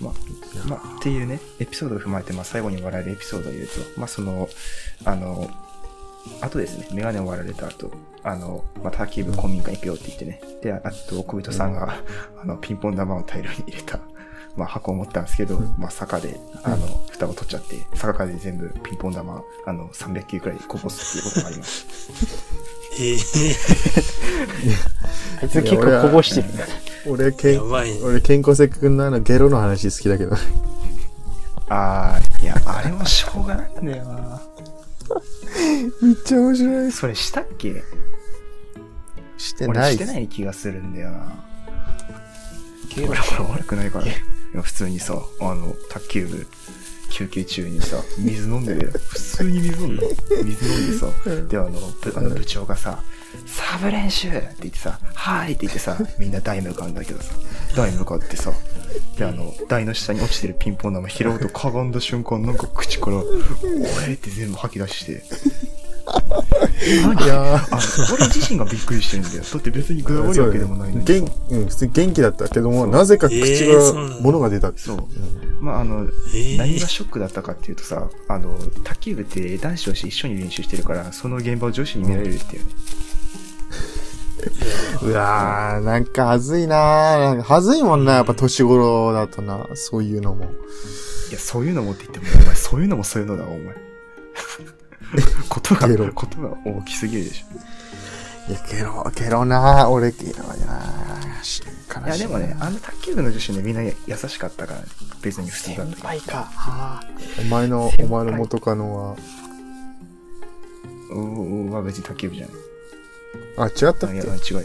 まあ、まあ、っていうね、エピソードを踏まえて、まあ、最後に笑えるエピソードを言うと、まあ、その、あの、あとですね、メガネを割られた後、あの、まあ、卓球部公民館行くよって言ってね。で、あと、小人さんが、あの、ピンポン玉を大量に入れた、まあ、箱を持ったんですけど、うんまあ、坂で、あの、蓋を取っちゃって、坂からで全部ピンポン玉、あの、300球くらいこぼすっていうことがありましええあいつ結構こぼしてるんだ。俺、けん。俺、健康せくんのあの、ゲロの話好きだけど。た。あー、いや、あれもしょうがないんだよな。めっちゃ面白い。それしたっけ？してない俺してない気がするんだよな。俺、俺悪くないから。いや普通にさ、あの、卓球部、休憩中にさ、水飲んでるよ。普通に水飲んだ。水飲んでさ、で、あの、ぶあの部長がさ、サブ練習って言ってさ、はーいって言ってさ、みんな台向かうんだけどさ、台向かってさ、で、あの、台の下に落ちてるピンポン玉拾うとかがんだ瞬間、なんか口から、おえって全部吐き出して、何いやあの、俺自身がびっくりしてるんだよ。だって別に具合悪いわけでもないのにうん、普通に元気だったけども、なぜか口が物が出たって。そう。うんまあ、あの、ええ何がショックだったかっていうとさ、あの、卓球部って男子女子一緒に練習してるから、その現場を女子に見られるっていうね。うわー、なんかはずいなー。なんかはずいもんな、やっぱ年頃だとな、そういうのも。いや、そういうのもって言っても、お前、そういうのもそういうのだわ、お前。ことがことが大きすぎるでしょ。いや、ゲロ、ゲロなー。俺、ゲロやー。い。いや、でもね、あの卓球部の女子ね、みんな優しかったからね。別に普通だ先ったけど。輩か。はあ。お前の、お前の元カノは、うは別に卓球部じゃない。あ、違ったっけ？あいや、違うよ。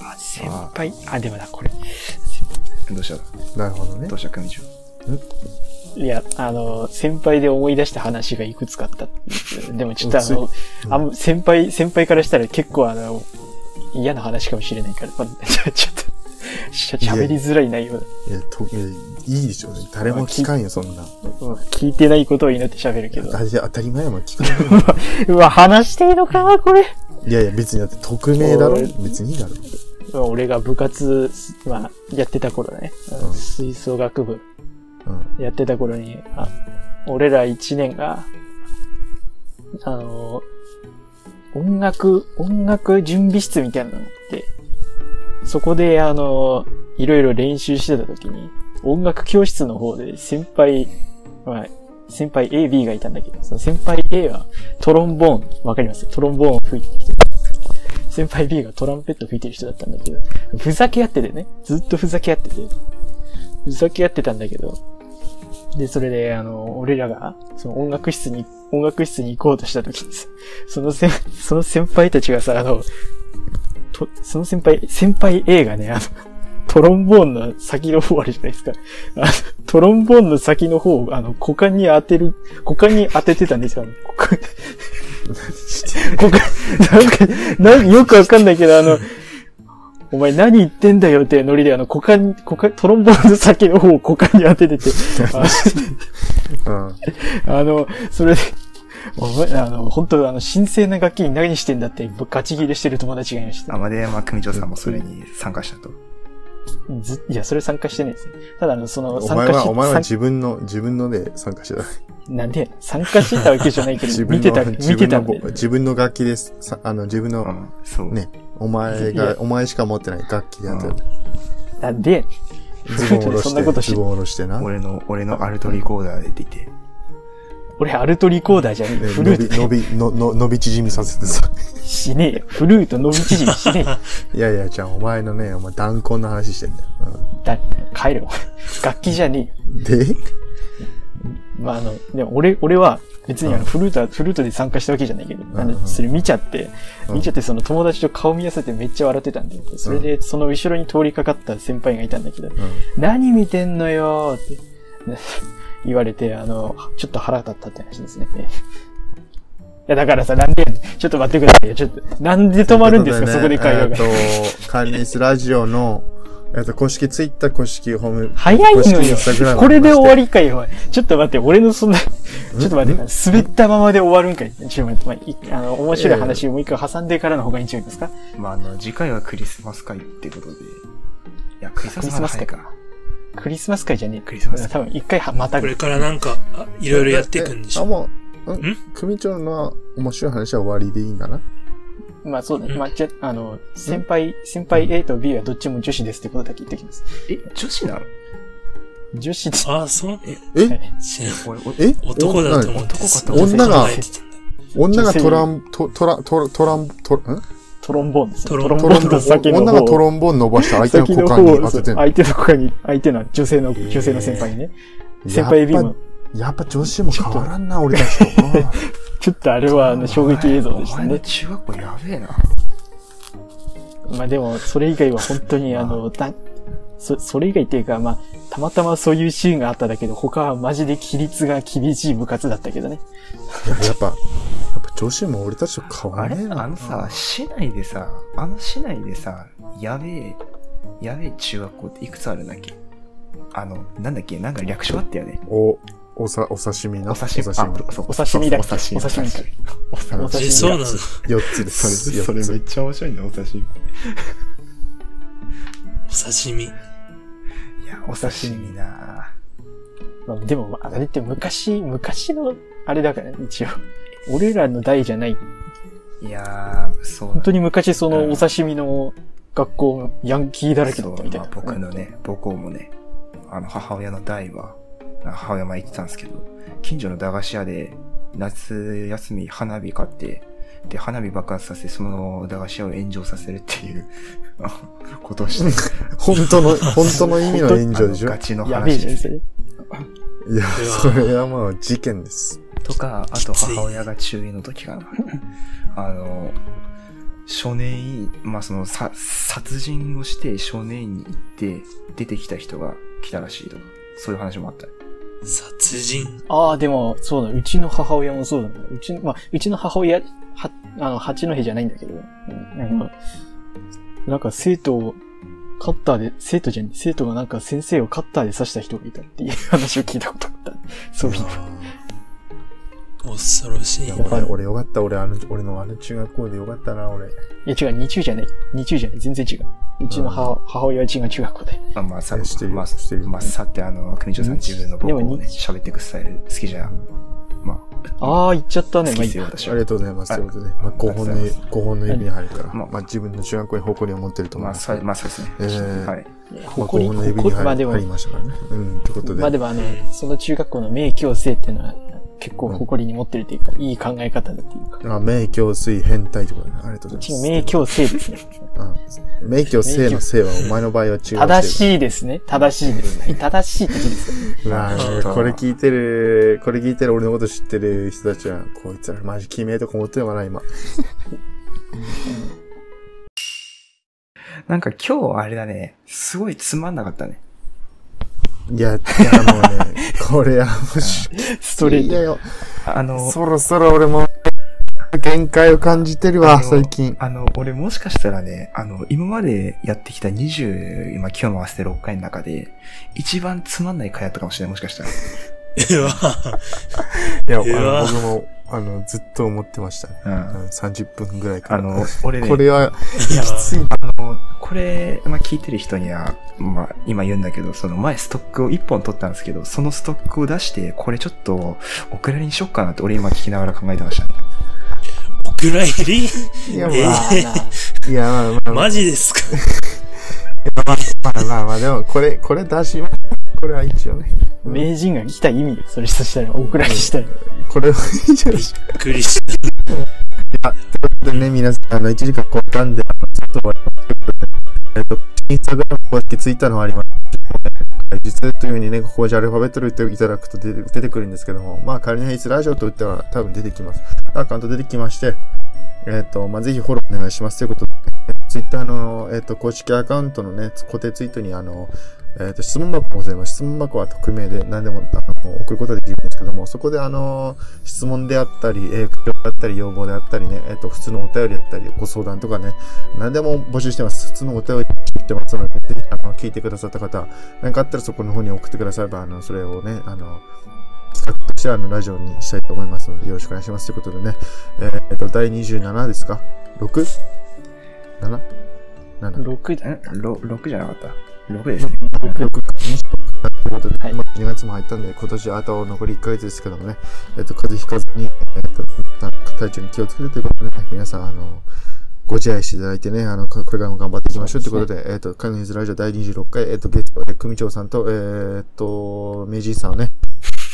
あ先輩？あ、でもな、これ。どうしたなるほどねどう。した組長。いや、あの、先輩で思い出した話がいくつかあったんでもちょっとあの、うんあん先輩、先輩からしたら結構あの、嫌な話かもしれないから、まあ、ち ょちょっと、しゃ喋りづらい内容だ。いや、と、いやいいでしょうね。誰も聞かんよ、そんな。うん聞いてないことを祈って喋るけど。当たり前やもん、聞かない。うわ、話していいのかこれ。いやいや、別にだって匿名だろ別にいいだろ。俺が部活、まあ、やってた頃ね、うん。吹奏楽部。うん。やってた頃に、あ俺ら一年が、あの、音楽、音楽準備室みたいなのって、そこであの、いろいろ練習してた時に、音楽教室の方で先輩、まあ、先輩 A、B がいたんだけど、その先輩 A はトロンボーン、わかります？トロンボーンを吹いてきて、先輩 B がトランペット吹いてる人だったんだけど、ふざけ合っててね、ずっとふざけ合ってて、ふざけ合ってたんだけど、で、それで、あの、俺らが、その音楽室に、音楽室に行こうとした時に、その先、その先輩たちがさ、あの、と、その先輩、先輩 A がね、あの、トロンボーンの先の方あるじゃないですか。あの、トロンボーンの先の方を、あの、股間に当てる、股間に当ててたんですよ。股間股間、なんか、よくわかんないけど、あの、お前何言ってんだよってノリで、あの、股間、股間、トロンボーンの先の方を股間に当ててて、あの、それで、お前、あの、本当あの、神聖な楽器に何してんだって、ガチ切れしてる友達がいました。天出山組長さんもそれに参加したと。ずいや、それ参加してないです。ただ、あの、その、お参加し前は、お前は参自分の、自分ので参加してた。なんで、参加してたわけじゃないけど、自分の、見てた、自見てた。自分の楽器です。さあの、自分の。ねお前が、お前しか持ってない楽器でやってる。なんで、ズボン下ろして、そんなことしズボン下ろしてな。ね俺の、俺のアルトリコーダーで出て。俺、アルトリコーダーじゃねえ。フル伸び、ート伸び、の、の、伸び縮みさせてさ。しねえよ。フルート伸び縮みしねえよ。いやいや、じゃあお前のね、お前弾痕の話してんだよ。だ、帰るよ。楽器じゃねえよ。うんで、まあ、あの、でも俺、俺は、別にあの、フルートは、フルートで参加したわけじゃないけど、あの、うんそれ見ちゃって、うん見ちゃってその友達と顔見合わせてめっちゃ笑ってたんで、それでその後ろに通りかかった先輩がいたんだけど、うん。何見てんのよーって、ね言われて、あの、ちょっと腹立ったって話ですね。いや、だからさ、なんでちょっと待ってくださいよ。ちょっと、なんで止まるんですか、そこで会話が。えっと、カンニスラジオの、えっと、公式ツイッター、公式ホーム、早いのよこれで終わりりかよ、ちょっと待って、俺のそんな、ちょっと待って、滑ったままで終わるんかい？ちょっと待って、まあい、あの、面白い話をもう一回挟んでからの方がいいんじゃないですかまあ、あの、次回はクリスマス会ってことで。いや、クリスマス会か。クリスマス会じゃねえ。クリスマス会。多分一回はまたぐ。これ。からなんか、あいろいろやっていくんでしあ、ょ。もう、ん。ん？組長の面白い話は終わりでいいんだな。まあそうだね。うん。まあ、じゃ、あの、先輩、先輩 A と B はどっちも女子ですってことだけ言っておきます。え、女子なの？女子で、ああ、そう？え知らん。俺、俺え男だと思って男かと思ってた。考えてたんだ。女がトラン、トトラ、トラ、トラン、トラ、んトロンボーンですね。トロンボーンの先の方女がトロンボーン伸ばして相手の股間に方当てて相手の股間に、相手の女性の、女性の先輩にね。先輩 B も、やっぱ女子も変わらんな、俺たちと。ちょっとあれはあの衝撃映像でしたね。中学校やべえな。まあでも、それ以外は本当にあの、だそ、それ以外っていうか、まあ、たまたまそういうシーンがあっただけで、他はマジで規律が厳しい部活だったけどね。やっぱ、やっぱ女子も俺たちと変わあれらねえな。あのさ、市内でさ、あの市内でさ、やべえ、やべえ中学校っていくつあるんだっけ？あの、なんだっけ？なんか略称あったよね。お、おさ、お刺身の。お刺身。お刺身。あそうお刺身だっけ？お刺身。お刺身かお刺身。お刺身え、そうなの？4つです。それ、それめっちゃ面白いんだ、お刺身。いお刺身。や、お刺身なまあ、でも、あれって昔、昔の、あれだからね、一応。俺らの代じゃない。いやー、そう。本当に昔そのお刺身の学校、ヤンキーだらけだったみたいな。そうまあ僕のね、母校もね、あの、母親の代は、母親も言ってたんですけど、近所の駄菓子屋で、夏休み花火買って、で、花火爆発させて、その駄菓子屋を炎上させるっていう、あ ことをして、本当の、本当の意味の炎上でしょ？ガチのやべえじゃん、話です。いや、それはもう事件です。とか、あと母親が中2の時かな。あの、少年院、まあその、さ、殺人をして少年院に行って、出てきた人が来たらしいとか、そういう話もあった。殺人？ああ、でも、そうだ、うちの母親もそうだね。うちの、まあ、うちの母親、は、あの、八戸じゃないんだけど、うんなんか、なんか生徒を、カッターで、生徒じゃん、生徒がなんか先生をカッターで刺した人がいたっていう話を聞いたことあった。そういう。恐ろしいいや。やっぱ俺、俺よかった。俺、あの、俺のあの中学校でよかったな、俺。いや違う、二中じゃない。二中じゃない。全然違う。うちの母,、母親は違う中学校で。あまあさ、してるよまあ、してるよまあさってあの、国長さん自分の母校をね、喋っていくスタイル好きじゃん。ま あ、ああ、言っちゃったね。好きですよ、私はあり。がとうございます。はいということで、まあ、5本の、5本の指に入るから、まあまあ、自分の中学校に誇りを持ってると思いまあ、ます。さまあそうですね。えーはい。まあ、誇り、5本の指に誇り、まあでも入り、ましたからね。うん、ということで。まあでもあの、その中学校の名教生っていうのは、結構誇りに持ってるというか、いい考え方だっていうか。あ、名教水変態ってことね。ありがとうございます。名教生ですね。あ名教生の生は、お前の場合は違う。正い。しいですね。正しいですね。正しいって字ですよ。うわぁこれ聞いてる、これ聞いてる俺のこと知ってる人たちは、こいつらマジ決めとか思ってるのかな、今。なんか今日あれだね、すごいつまんなかったね。いや、いや、もうね、これはもうし、ストレート。よ。あの、そろそろ俺も、限界を感じてるわ、最近。あの、俺もしかしたらね、あの、今までやってきた20、今今日も合わせて6回の中で、一番つまんない回やったかもしれない、もしかしたら。いや、あの僕も、あの、ずっと思ってましたね。うん。うん30分ぐらいから。あの、俺ね、これは、いやきつい。あの、これ、まあ、聞いてる人には、まあ、今言うんだけど、その前ストックを1本取ったんですけど、そのストックを出して、これちょっと、お蔵入りにしよっかなって俺今聞きながら考えてましたね。お蔵入り？いや、まえあ、いや、まあ、まあ、まあ、マジですか？まあ、まあ、まあ、でも、これ、これ出します。これは一応ね。名人が来た意味よ。それとしたら、お蔵にしたら。これは一応、びっくりした。でね、皆さん、あの、1時間超えたんで、あの、ちょっと終わりますけどね。えっと、インスタグラム公式ツイッターの方あります。実というふうにね、ここじゃアルファベットで打っていただくと出て出てくるんですけども、まあ、仮にヘイツラジオと打ったら多分出てきます。アカウント出てきまして、えっ、と、まあ、ぜひフォローお願いしますということで、ツイッターの、えっ、と、公式アカウントのね、固定ツイートに、あの、えっ、と、質問箱もございます。質問箱は匿名で何でもあの送ることができるんですけども、そこであの、質問であったり、えー、苦情であったり、要望であったりね、えっ、と、普通のお便りだったり、ご相談とかね、何でも募集してます。普通のお便りしてますので、ぜひ、あの、聞いてくださった方、何かあったらそこの方に送ってくだされば、あの、それをね、あの、企画としてあの、ラジオにしたいと思いますので、よろしくお願いします。ということでね、えっ、と、第27ですか ?6?7?7 6, 6じゃなかった ?6 ですね。6か、26ということで、はいまあ2月も入ったんで、今年あと残り1ヶ月ですけどもね、えっ、と、風邪ひかずに、えっ、と、体調に気をつけてということでね、皆さん、あの、ご自愛していただいてね、あの、これからも頑張っていきましょうということで、えっ、と、カンニーズラジオ第26回、えっ、と、ゲスト、えー組長さんと、えっ、と、名人さんをね、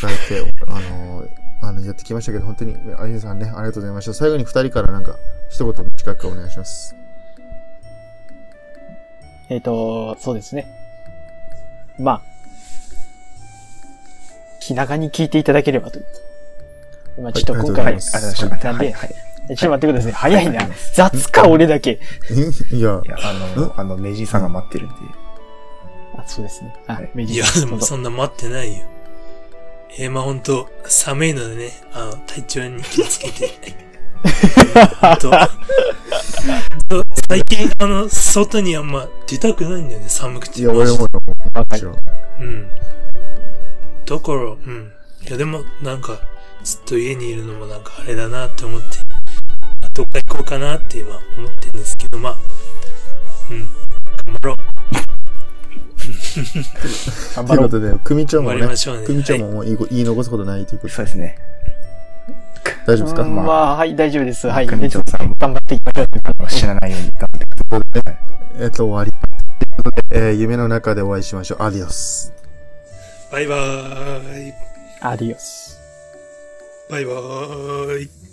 伝えて、あの、あの、やってきましたけど、本当に、あゆさんね、ありがとうございました。最後に2人からなんか、一言短くお願いします。えっ、と、そうですね。まあ、気長に聞いていただければと。まあ、ちょっと今回、はいありがとうございますなんで、はいはい。えちょっと待ってください。早いな。雑か、俺だけ。いやあの、あの、名人さんが待ってるんで。あ、そうですね。あはい、明治いや、さんでもそんな待ってないよ。えー、まあほんと、寒いのでね、あの、体調に気をつけて。最近、あの、外にあんま出たくないんだよね、寒くて。いや、俺も、もちろん。うん。だから、うん。いや、でも、なんか、ずっと家にいるのもなんかあれだなって思って、どっか行こうかなって今思ってるんですけど、まあ、うん。頑張ろう。頑張ろう。ということで、組長もね。組長はいももう言いご言い残すことないということで、そうですね。大丈夫ですか？うんまあ、はい、大丈夫です。はい。組長さんも頑張っていきましょう。あの死なないように頑張ってください。えっと、終わり。ということで、えー夢の中でお会いしましょう。アディオス。バイバーイ。アディオス。バイバーイ。